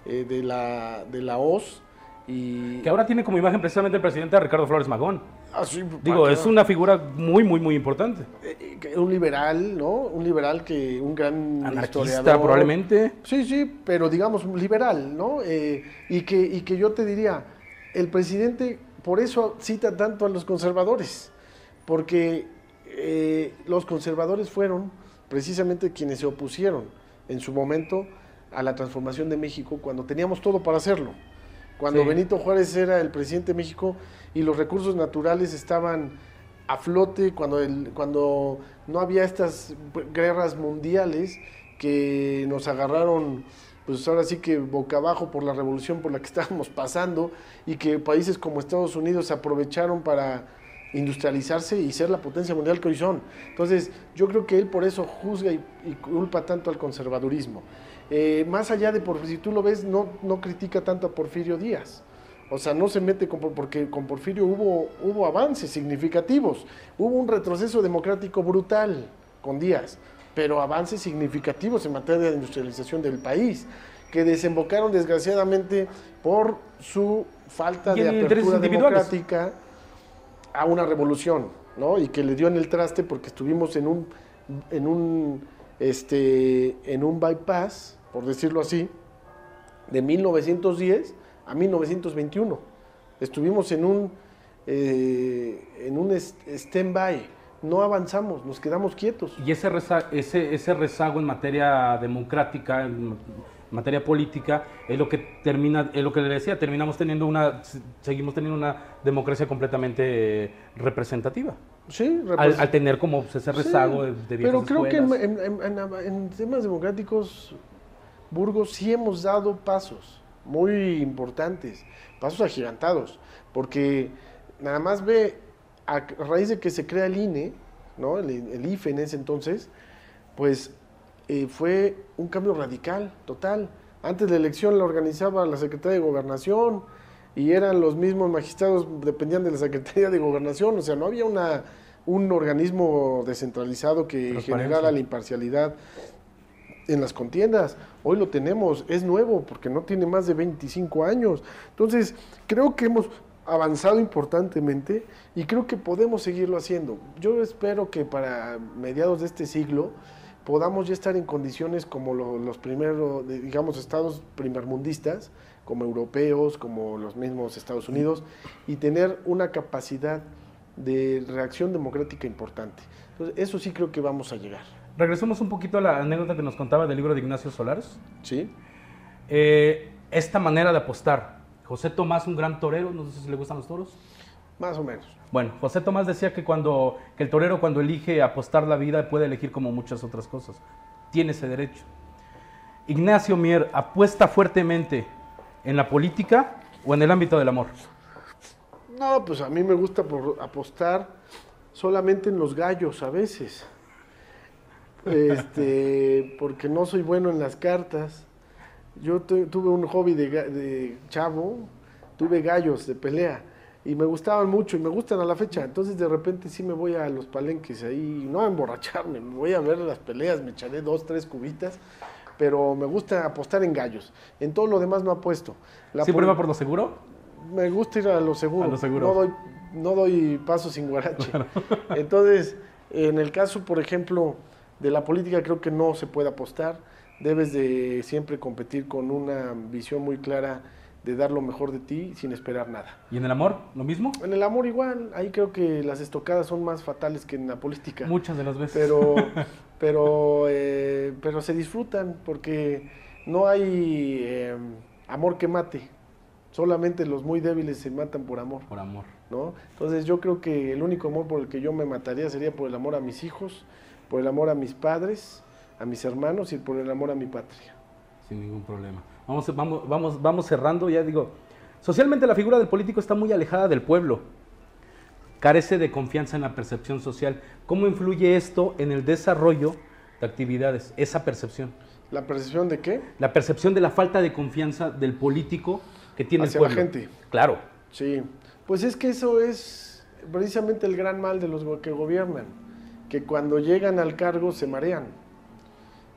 eh, de, la, de la OS, y... Que ahora tiene como imagen precisamente el presidente a Ricardo Flores Magón. Ah, sí, Digo, es una figura muy, muy, muy importante. Eh, un liberal, ¿no? Un liberal que, un gran Anarquista, historiador. probablemente. Sí, sí, pero digamos liberal, ¿no? Eh, y, que, y que yo te diría, el presidente por eso cita tanto a los conservadores, porque eh, los conservadores fueron precisamente quienes se opusieron en su momento a la transformación de México cuando teníamos todo para hacerlo. Cuando Benito Juárez era el presidente de México y los recursos naturales estaban a flote, cuando, el, cuando no había estas guerras mundiales que nos agarraron, pues ahora sí que boca abajo por la revolución por la que estábamos pasando y que países como Estados Unidos aprovecharon para industrializarse y ser la potencia mundial que hoy son. Entonces, yo creo que él por eso juzga y, y culpa tanto al conservadurismo. Eh, más allá de, por, si tú lo ves, no, no critica tanto a Porfirio Díaz. O sea, no se mete con, porque con Porfirio hubo, hubo avances significativos. Hubo un retroceso democrático brutal con Díaz, pero avances significativos en materia de industrialización del país, que desembocaron desgraciadamente por su falta de apertura democrática a una revolución, ¿no? Y que le dio en el traste porque estuvimos en un, en un, este, en un bypass por decirlo así, de 1910 a 1921. Estuvimos en un, eh, en un stand-by, no avanzamos, nos quedamos quietos. Y ese, ese, ese rezago en materia democrática, en materia política, es lo que termina, es lo que le decía, terminamos teniendo una, seguimos teniendo una democracia completamente representativa. Sí, al, tener como ese rezago de, de Pero creo que en, en temas democráticos Burgos sí hemos dado pasos muy importantes, pasos agigantados, porque nada más ve, a raíz de que se crea el INE, ¿no? el, IFE en ese entonces, pues eh, fue un cambio radical, total. Antes de la elección la organizaba la Secretaría de Gobernación y eran los mismos magistrados, dependían de la Secretaría de Gobernación, o sea, no había una, un organismo descentralizado que generara la imparcialidad en las contiendas. Hoy lo tenemos, es nuevo porque no tiene más de 25 años. Entonces, creo que hemos avanzado importantemente y creo que podemos seguirlo haciendo. Yo espero que para mediados de este siglo podamos ya estar en condiciones como los primeros, digamos, estados primermundistas, como europeos, como los mismos Estados Unidos, y tener una capacidad de reacción democrática importante. Eso sí creo que vamos a llegar. Regresemos un poquito a la anécdota que nos contaba del libro de Ignacio Solares. Sí. Eh, esta manera de apostar. José Tomás, un gran torero, no sé si le gustan los toros. Más o menos. Bueno, José Tomás decía que cuando que el torero cuando elige apostar la vida puede elegir como muchas otras cosas. Tiene ese derecho. Ignacio Mier apuesta fuertemente en la política o en el ámbito del amor. No, pues a mí me gusta por apostar solamente en los gallos a veces. Este, porque no soy bueno en las cartas. Yo tuve un hobby de, de, chavo, tuve gallos de pelea y me gustaban mucho y me gustan a la fecha. Entonces de repente sí me voy a los palenques ahí, no a emborracharme, me voy a ver las peleas, me echaré dos, tres cubitas, pero me gusta apostar en gallos. En todo lo demás no apuesto. La ¿Siempre va por lo seguro? Me gusta ir a lo seguro. No doy, no doy paso sin guarache. Entonces, en el caso, por ejemplo, de la política creo que no se puede apostar, debes de siempre competir con una visión muy clara de dar lo mejor de ti sin esperar nada. ¿Y en el amor lo mismo? En el amor igual, ahí creo que las estocadas son más fatales que en la política. Muchas de las veces. Pero, pero, eh, pero se disfrutan porque no hay eh, amor que mate. Solamente los muy débiles se matan por amor. Por amor. ¿no? Entonces yo creo que el único amor por el que yo me mataría sería por el amor a mis hijos por el amor a mis padres, a mis hermanos y por el amor a mi patria. Sin ningún problema. Vamos, vamos, vamos, vamos cerrando, ya digo, socialmente la figura del político está muy alejada del pueblo, carece de confianza en la percepción social. ¿Cómo influye esto en el desarrollo de actividades, esa percepción? ¿La percepción de qué? La percepción de la falta de confianza del político que tiene el pueblo. la gente. Claro. Sí, pues es que eso es precisamente el gran mal de los que gobiernan que cuando llegan al cargo se marean.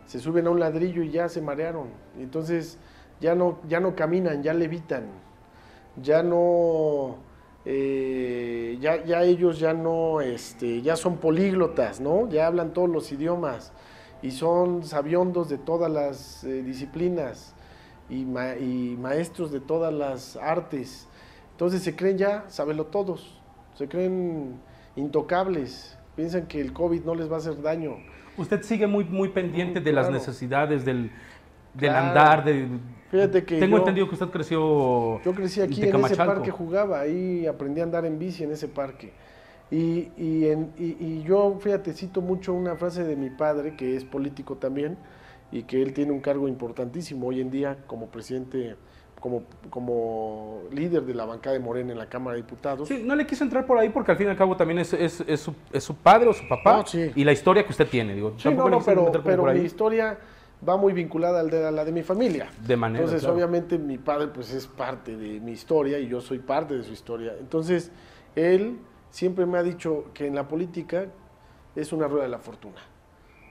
Se suben a un ladrillo y ya se marearon. Entonces ya no, ya no caminan, ya levitan. Ya no, eh, ya, ya, ellos ya no, este, ya son políglotas, ¿no? Ya hablan todos los idiomas y son sabiondos de todas las eh, disciplinas y, maestros de todas las artes. Entonces se creen ya, sábelo todos, se creen intocables piensan que el COVID no les va a hacer daño. Usted sigue muy, muy pendiente de las necesidades del, andar, de... Fíjate que Tengo entendido que usted creció... Yo crecí aquí en ese parque, jugaba, ahí aprendí a andar en bici en ese parque. Y, y, en, y, yo, fíjate, cito mucho una frase de mi padre, que es político también, y que él tiene un cargo importantísimo hoy en día como presidente como, como líder de la bancada de Morena en la Cámara de Diputados. Sí, no le quiso entrar por ahí porque al fin y al cabo también es, es, es, su, es su, padre o su papá y la historia que usted tiene. Digo, sí, no, no, pero, pero mi historia va muy vinculada al de, a la de mi familia. De manera. Entonces, obviamente, mi padre pues es parte de mi historia y yo soy parte de su historia. Entonces, él siempre me ha dicho que en la política es una rueda de la fortuna.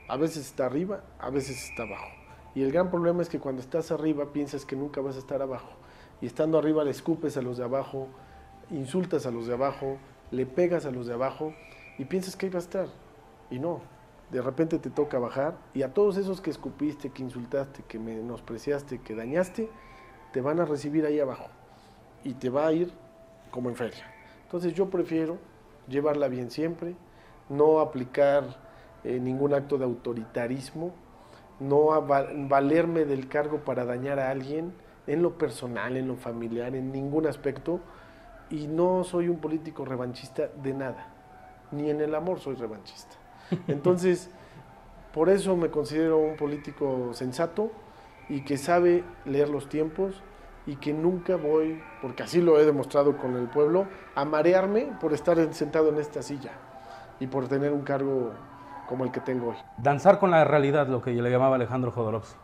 A veces está arriba, a veces está abajo. Y el gran problema es que cuando estás arriba piensas que nunca vas a estar abajo. Y estando arriba le escupes a los de abajo, insultas a los de abajo, le pegas a los de abajo y piensas que ahí va a estar. Y no, de repente te toca bajar y a todos esos que escupiste, que insultaste, que menospreciaste, que dañaste, te van a recibir ahí abajo y te va a ir como en feria. Entonces yo prefiero llevarla bien siempre, no aplicar eh, ningún acto de autoritarismo, no a valerme del cargo para dañar a alguien en lo personal, en lo familiar, en ningún aspecto. Y no soy un político revanchista de nada. Ni en el amor soy revanchista. Entonces, por eso me considero un político sensato y que sabe leer los tiempos y que nunca voy, porque así lo he demostrado con el pueblo, a marearme por estar sentado en esta silla y por tener un cargo como el que tengo hoy. Danzar con la realidad, lo que le llamaba Alejandro Jodorowsky.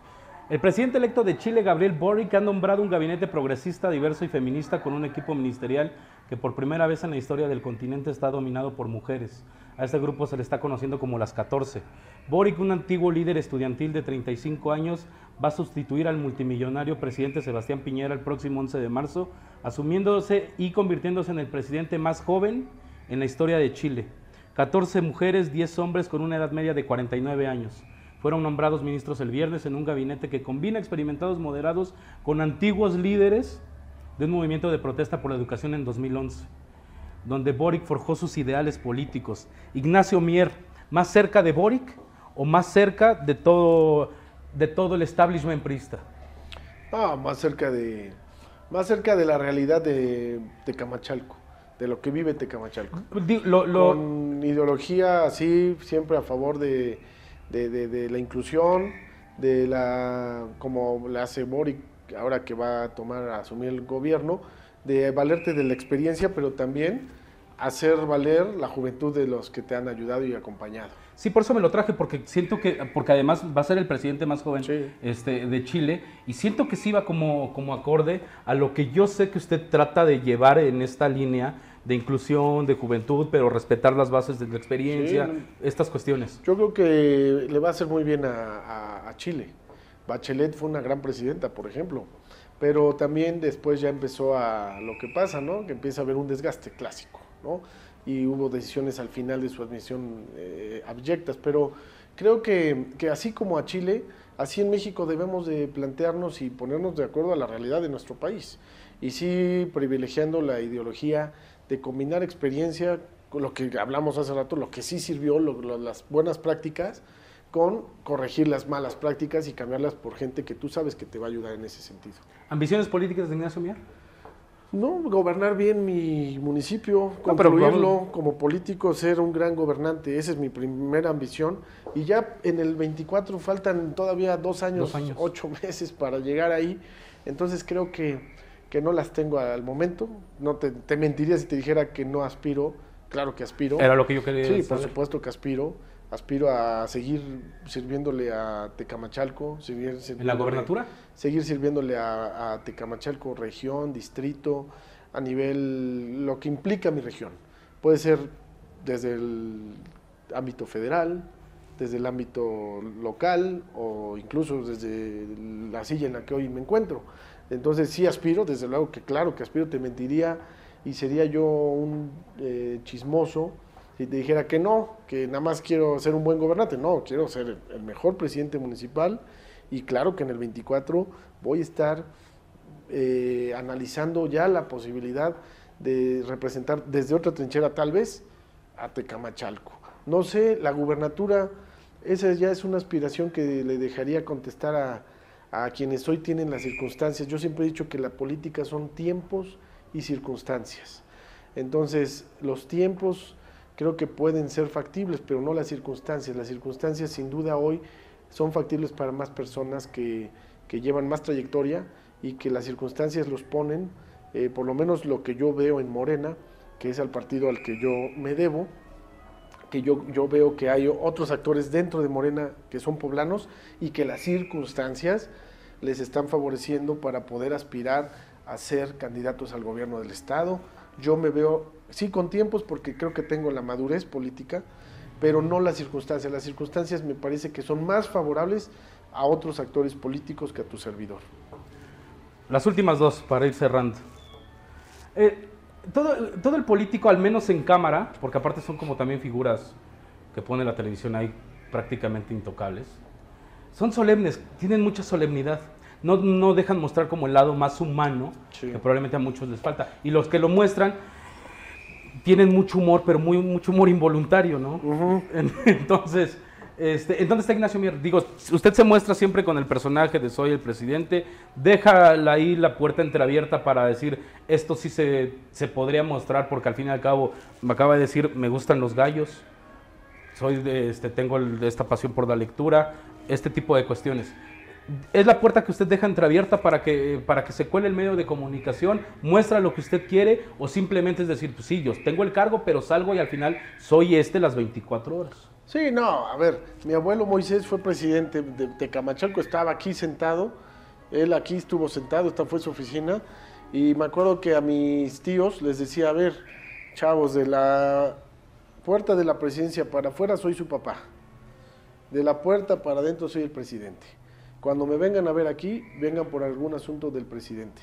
El presidente electo de Chile, Gabriel Boric, ha nombrado un gabinete progresista, diverso y feminista con un equipo ministerial que por primera vez en la historia del continente está dominado por mujeres. A este grupo se le está conociendo como las 14. Boric, un antiguo líder estudiantil de 35 años, va a sustituir al multimillonario presidente Sebastián Piñera el próximo 11 de marzo, asumiéndose y convirtiéndose en el presidente más joven en la historia de Chile. 14 mujeres, 10 hombres con una edad media de 49 años. Fueron nombrados ministros el viernes en un gabinete que combina experimentados moderados con antiguos líderes de un movimiento de protesta por la educación en 2011, donde Boric forjó sus ideales políticos. Ignacio Mier, ¿más cerca de Boric o más cerca de todo, de todo el establishment prista? Ah, más cerca de, más cerca de la realidad de Camachalco de lo que vive Tecamachalco. Con ideología así, siempre a favor de, de, la inclusión, de la, como le hace Boric ahora que va a tomar, a asumir el gobierno, de valerte de la experiencia, pero también hacer valer la juventud de los que te han ayudado y acompañado. Sí, por eso me lo traje, porque siento que, porque además va a ser el presidente más joven este, de Chile, y siento que sí va como, como acorde a lo que yo sé que usted trata de llevar en esta línea de inclusión, de juventud, pero respetar las bases de la experiencia, estas cuestiones. Yo creo que le va a hacer muy bien a, a Chile. Bachelet fue una gran presidenta, por ejemplo pero también después ya empezó a lo que pasa, ¿no? Que empieza a haber un desgaste clásico, ¿no? Y hubo decisiones al final de su admisión eh, abyectas, pero creo que, que, así como a Chile, así en México debemos de plantearnos y ponernos de acuerdo a la realidad de nuestro país. Y sí privilegiando la ideología de combinar experiencia con lo que hablamos hace rato, lo que sí sirvió, las buenas prácticas, con corregir las malas prácticas y cambiarlas por gente que tú sabes que te va a ayudar en ese sentido. ¿Ambiciones políticas de Ignacio Mier? No, gobernar bien mi municipio, concluirlo como político, ser un gran gobernante, esa es mi primera ambición. Y ya en el 24 faltan todavía dos años, ocho meses para llegar ahí, entonces creo que, que no las tengo al momento. No te, te, mentiría si te dijera que no aspiro, claro que aspiro. Era lo que yo quería Sí, por supuesto que aspiro aspiro a seguir sirviéndole a Tecamachalco. Seguir ¿En la gobernatura? Seguir sirviéndole a, Tecamachalco, región, distrito, a nivel, lo que implica mi región. Puede ser desde el ámbito federal, desde el ámbito local o incluso desde la silla en la que hoy me encuentro. Entonces sí aspiro, desde luego que claro que aspiro, te mentiría y sería yo un eh, chismoso si te dijera que no, que nada más quiero ser un buen gobernante, no, quiero ser el mejor presidente municipal y claro que en el 24 voy a estar eh, analizando ya la posibilidad de representar desde otra trinchera tal vez a Tecamachalco. No sé, la gubernatura, esa ya es una aspiración que le dejaría contestar a, a quienes hoy tienen las circunstancias. Yo siempre he dicho que la política son tiempos y circunstancias. Entonces, los tiempos creo que pueden ser factibles, pero no las circunstancias. Las circunstancias sin duda hoy son factibles para más personas que, que llevan más trayectoria y que las circunstancias los ponen, eh, por lo menos lo que yo veo en Morena, que es el partido al que yo me debo, que yo, yo veo que hay otros actores dentro de Morena que son poblanos y que las circunstancias les están favoreciendo para poder aspirar a ser candidatos al gobierno del Estado. Yo me veo sí con tiempos porque creo que tengo la madurez política, pero no las circunstancias. Las circunstancias me parece que son más favorables a otros actores políticos que a tu servidor. Las últimas dos para ir cerrando. Eh, todo, todo el político, al menos en cámara, porque aparte son como también figuras que pone la televisión ahí prácticamente intocables, son solemnes, tienen mucha solemnidad. No, no dejan mostrar como el lado más humano, que probablemente a muchos les falta. Y los que lo muestran tienen mucho humor, pero muy, mucho humor involuntario, ¿no? Entonces, este, ¿en dónde está Ignacio Mier? Digo, usted se muestra siempre con el personaje de soy el presidente, deja ahí la puerta entreabierta para decir, esto sí se, se podría mostrar, porque al fin y al cabo, me acaba de decir, me gustan los gallos, soy de, este, tengo esta pasión por la lectura, este tipo de cuestiones es la puerta que usted deja entreabierta para que, para que se cuele el medio de comunicación, muestra lo que usted quiere o simplemente es decir, pues sí, yo tengo el cargo, pero salgo y al final soy este las 24 horas. Sí, no, a ver, mi abuelo Moisés fue presidente de, de estaba aquí sentado, él aquí estuvo sentado, esta fue su oficina, y me acuerdo que a mis tíos les decía, a ver, chavos, de la puerta de la presidencia para afuera soy su papá, de la puerta para adentro soy el presidente. Cuando me vengan a ver aquí, vengan por algún asunto del presidente.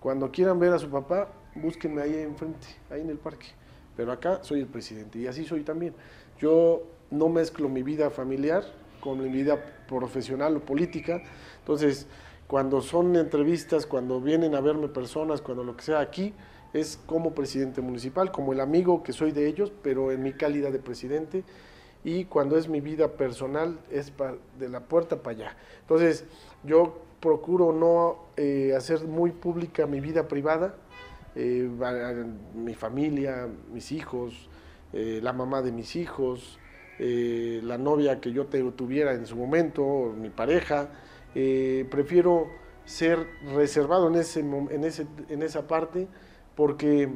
Cuando quieran ver a su papá, búsquenme ahí enfrente, ahí en el parque. Pero acá soy el presidente y así soy también. Yo no mezclo mi vida familiar con mi vida profesional o política. Entonces, cuando son entrevistas, cuando vienen a verme personas, cuando lo que sea aquí, es como presidente municipal, como el amigo que soy de ellos, pero en mi calidad de presidente y cuando es mi vida personal es de la puerta para allá. Entonces yo procuro no eh, hacer muy pública mi vida privada eh, mi familia, mis hijos, eh, la mamá de mis hijos, eh, la novia que yo tuviera en su momento, mi pareja. prefiero ser reservado en, ese, en, ese, en esa parte porque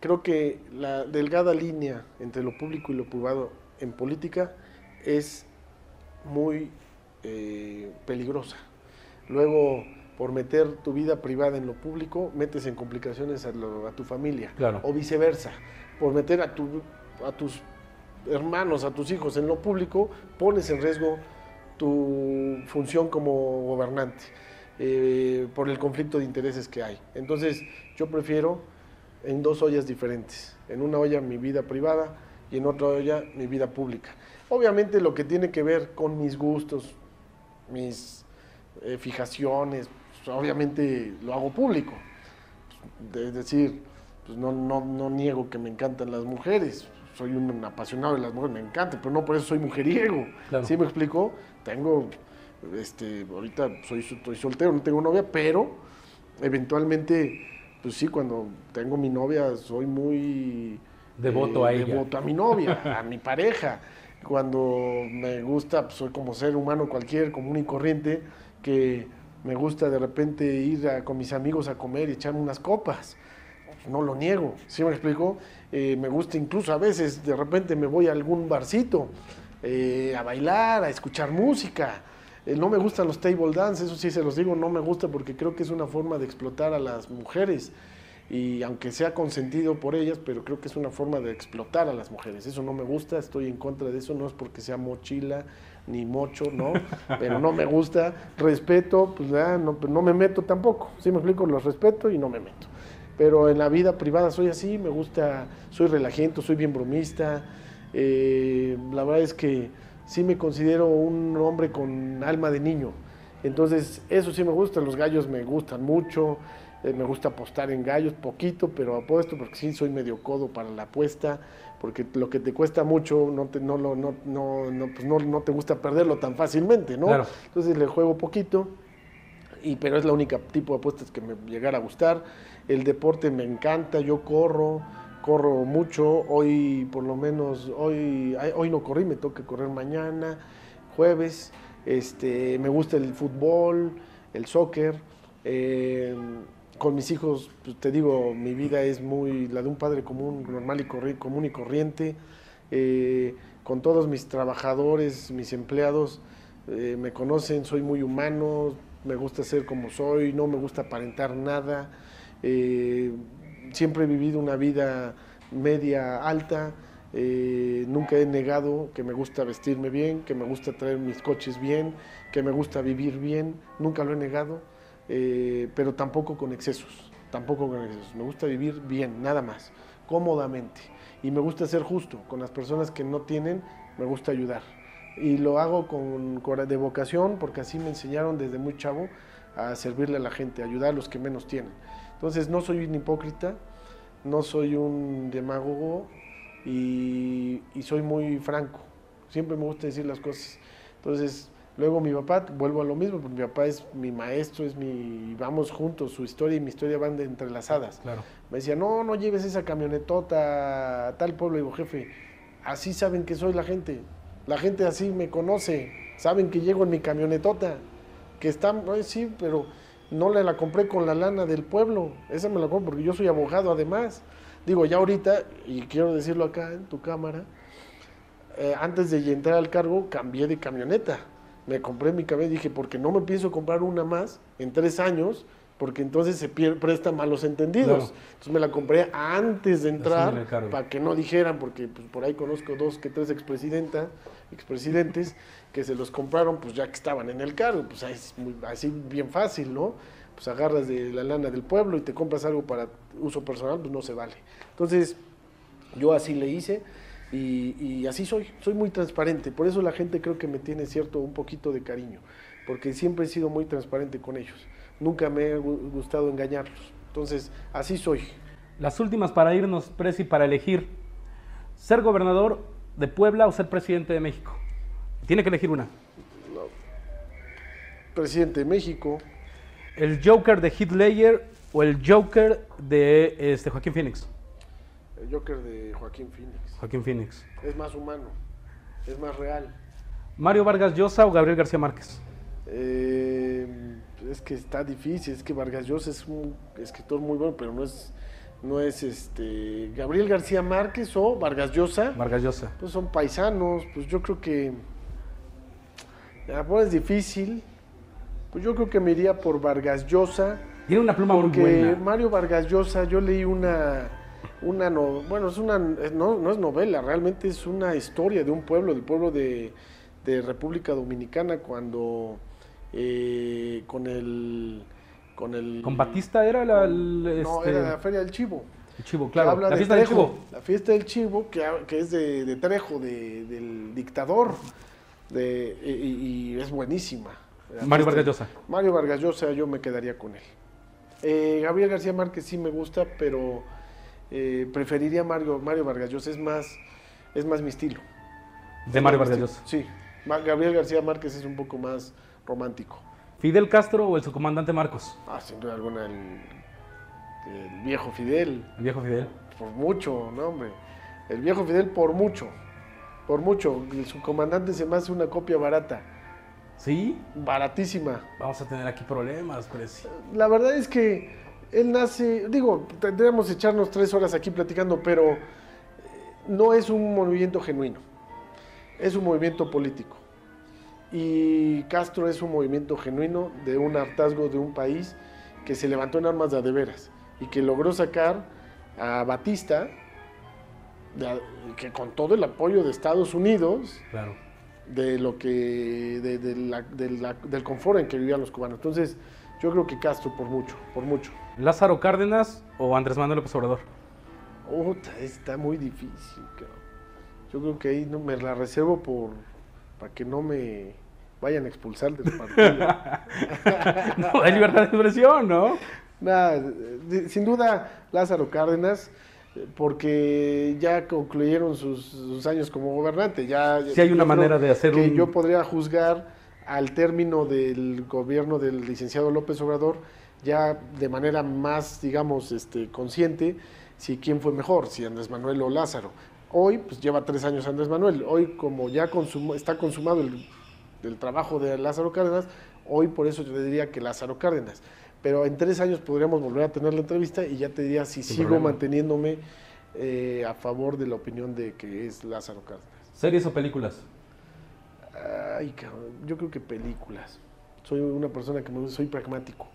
creo que la delgada línea entre lo público y lo privado en política es muy peligrosa. Luego, por meter tu vida privada en lo público, metes en complicaciones a, tu familia. O viceversa. Por meter a, tu, a tus hermanos, a tus hijos en lo público, pones en riesgo tu función como gobernante eh, por el conflicto de intereses que hay. Entonces, yo prefiero en dos ollas diferentes. En una olla mi vida privada y en otra olla mi vida pública. Obviamente lo que tiene que ver con mis gustos, mis eh, fijaciones, pues, obviamente lo hago público. Es decir, pues no, no, niego que me encantan las mujeres, soy un apasionado de las mujeres, me encantan, pero no por eso soy mujeriego. ¿Sí me explico? Tengo, este, ahorita soy, estoy soltero, no tengo novia, pero eventualmente, pues sí, cuando tengo mi novia soy muy... Devoto a ella. Devoto a mi novia, a mi pareja. Cuando me gusta, pues soy como ser humano cualquier, común y corriente, que me gusta de repente ir con mis amigos a comer y echarme unas copas. No lo niego, ¿sí me explico? Eh, me gusta incluso a veces, de repente me voy a algún barcito eh, a bailar, a escuchar música. Eh, no me gustan los table dance, eso sí se los digo, no me gusta porque creo que es una forma de explotar a las mujeres. Y aunque sea consentido por ellas, pero creo que es una forma de explotar a las mujeres. Eso no me gusta, estoy en contra de eso, no es porque sea mochila ni mocho, ¿no? Pero no me gusta, respeto, pues ya no, no me meto tampoco, ¿sí me explico? Los respeto y no me meto. Pero en la vida privada soy así, me gusta, soy relajento, soy bien bromista. Eh, la verdad es que sí me considero un hombre con alma de niño. Entonces, eso sí me gusta, los gallos me gustan mucho, eh, me gusta apostar en gallos, poquito, pero apuesto porque sí soy medio codo para la apuesta porque lo que te cuesta mucho no te, no, no, no, no, pues no, no te gusta perderlo tan fácilmente, ¿no? Entonces le juego poquito, y, pero es la única tipo de apuestas que me llegara a gustar. El deporte me encanta, yo corro, corro mucho, hoy por lo menos, hoy, hoy no corrí, me toca correr mañana, jueves, este, me gusta el fútbol, el soccer, eh, con mis hijos, pues, te digo, mi vida es muy la de un padre común, normal y común y corriente. Eh, con todos mis trabajadores, mis empleados, eh, me conocen, soy muy humano, me gusta ser como soy, no me gusta aparentar nada. Eh, siempre he vivido una vida media alta. nunca he negado que me gusta vestirme bien, que me gusta traer mis coches bien, que me gusta vivir bien. Nunca lo he negado eh, pero tampoco con excesos, tampoco con excesos. Me gusta vivir bien, nada más, cómodamente. Y me gusta ser justo con las personas que no tienen, me gusta ayudar. Y lo hago con, de vocación porque así me enseñaron desde muy chavo a servirle a la gente, a ayudar a los que menos tienen. Entonces no soy un hipócrita, no soy un demagogo y, y soy muy franco. Siempre me gusta decir las cosas. Entonces Luego mi papá, vuelvo a lo mismo, porque mi papá es mi maestro, es mi, vamos juntos, su historia y mi historia van de entrelazadas. Claro. Me decía, no, no lleves esa camionetota a tal pueblo. Y digo, jefe, así saben que soy la gente. La gente así me conoce, saben que llego en mi camionetota, que está, sí, pero no le la compré con la lana del pueblo, esa me la compré porque yo soy abogado además. Digo, ya ahorita, y quiero decirlo acá en tu cámara, eh, antes de entrar al cargo cambié de camioneta me compré mi y dije, porque no me pienso comprar una más en tres años, porque entonces se presta malos entendidos. Entonces me la compré antes de entrar, para que no dijeran, porque pues, por ahí conozco dos que tres expresidentas, expresidentes, que se los compraron pues ya que estaban en el cargo, pues es muy, así bien fácil, ¿no? Pues agarras de la lana del pueblo y te compras algo para uso personal, pues no se vale. Entonces, yo así le hice y, así soy, soy muy transparente, por eso la gente creo que me tiene cierto un poquito de cariño, porque siempre he sido muy transparente con ellos, nunca me ha gustado engañarlos, entonces así soy. Las últimas para irnos, Presi, para elegir ser gobernador de Puebla o ser presidente de México. Tiene que elegir una. Presidente de México. El Joker de Hitler o el Joker de este, Joaquín Phoenix? El Joker de Joaquín Phoenix. Joaquín Phoenix. Es más humano, es más real. ¿Mario Vargas Llosa o Gabriel García Márquez? Eh, es que está difícil, es que Vargas Llosa es un escritor muy bueno, pero no es, no es este Gabriel García Márquez o Vargas Llosa. Vargas Llosa. Pues son paisanos, pues yo creo que la es difícil. Pues yo creo que me iría por Vargas Llosa. Tiene una pluma muy buena. Mario Vargas Llosa, yo leí una una no, bueno, es una no, no es novela, realmente es una historia de un pueblo, del pueblo de, de República Dominicana cuando eh, con el con el con Batista era la no este era la feria del chivo. El chivo claro la fiesta del chivo. la fiesta del chivo que, que es de, Trejo de, del dictador de, y, es buenísima Mario Vargas Llosa. Mario Vargas Llosa yo me quedaría con él. Eh, Gabriel García Márquez sí me gusta pero eh, preferiría Mario Mario Vargas Llosa. Es más es más mi estilo. De Mario Vargas Llosa. Sí Gabriel García Márquez es un poco más romántico. ¿Fidel Castro o el subcomandante Marcos? Ah, sin duda alguna, el, viejo Fidel. El viejo Fidel. Por mucho, no, hombre. El viejo Fidel por mucho. Por mucho. El subcomandante se me hace una copia barata. ¿Sí? Baratísima. Vamos a tener aquí problemas, pues. La verdad es que él nace, digo, tendríamos que echarnos tres horas aquí platicando, pero eh, no es un movimiento genuino. Es un movimiento político y Castro es un movimiento genuino de un hartazgo de un país que se levantó en armas de adeveras y que logró sacar a Batista, que con todo el apoyo de Estados Unidos, de lo que del confort en que vivían los cubanos. Entonces, yo creo que Castro por mucho, por mucho. Lázaro Cárdenas o Andrés Manuel López Obrador. está muy difícil. Yo creo que ahí no me la reservo por para que no me vayan a expulsar del partido. no, hay libertad de expresión, ¿no? Sin duda Lázaro Cárdenas, porque ya concluyeron sus, años como gobernante. Ya, sí hay una manera de hacer que Yo podría juzgar al término del gobierno del licenciado López Obrador ya de manera más, digamos, este, consciente, si quién fue mejor, si Andrés Manuel o Lázaro. Hoy, pues lleva tres años Andrés Manuel. Hoy, como ya está consumado el del trabajo de Lázaro Cárdenas, hoy por eso yo te diría que Lázaro Cárdenas. Pero en tres años podríamos volver a tener la entrevista y ya te diría si sigo manteniéndome eh, a favor de la opinión de que es Lázaro Cárdenas. ¿Series o películas? Ay, yo creo que películas. Soy una persona que me, soy pragmático.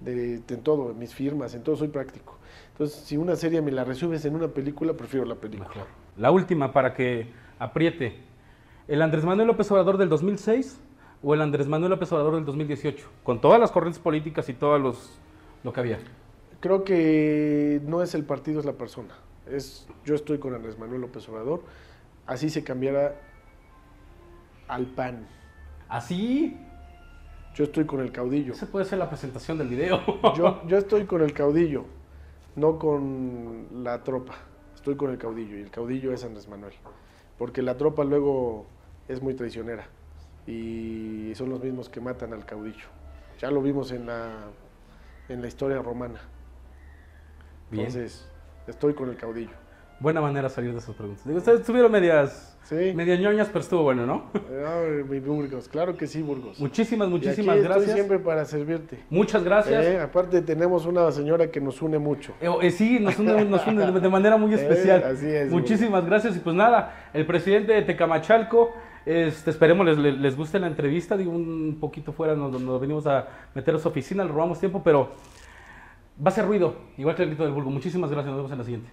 De, en todo, en mis firmas, en todo soy práctico. Entonces, si una serie me la resumes en una película, prefiero la película. La última para que apriete ¿El Andrés Manuel López Obrador del 2006 o el Andrés Manuel López Obrador del 2018? Con todas las corrientes políticas y todo los, lo que había. Creo que no es el partido, es la persona. Es, yo estoy con Andrés Manuel López Obrador. Así se cambiara al PAN. ¿Así? Yo estoy con el caudillo. Esa puede ser la presentación del video. yo, yo estoy con el caudillo, no con la tropa. Estoy con el caudillo y el caudillo es Andrés Manuel. Porque la tropa luego es muy traicionera y son los mismos que matan al caudillo. Ya lo vimos en la, en la historia romana. Entonces, estoy con el caudillo. Buena manera de salir de esas preguntas. ustedes estuvieron medias, sí. medias ñoñas, pero estuvo bueno, ¿no? mi Burgos, claro que sí, Burgos. Muchísimas, muchísimas y aquí gracias. Estoy siempre para servirte. Muchas gracias. Eh, aparte tenemos una señora que nos une mucho. Eh, eh, sí, nos une, nos une, de manera muy especial. así es. Muchísimas gracias. Y pues nada, el presidente de Tecamachalco, este, esperemos les, les, guste la entrevista. Digo, un poquito fuera nos, nos venimos a meter a su oficina, le robamos tiempo, pero va a ser ruido, igual que el grito del vulgo. Muchísimas gracias, nos vemos en la siguiente.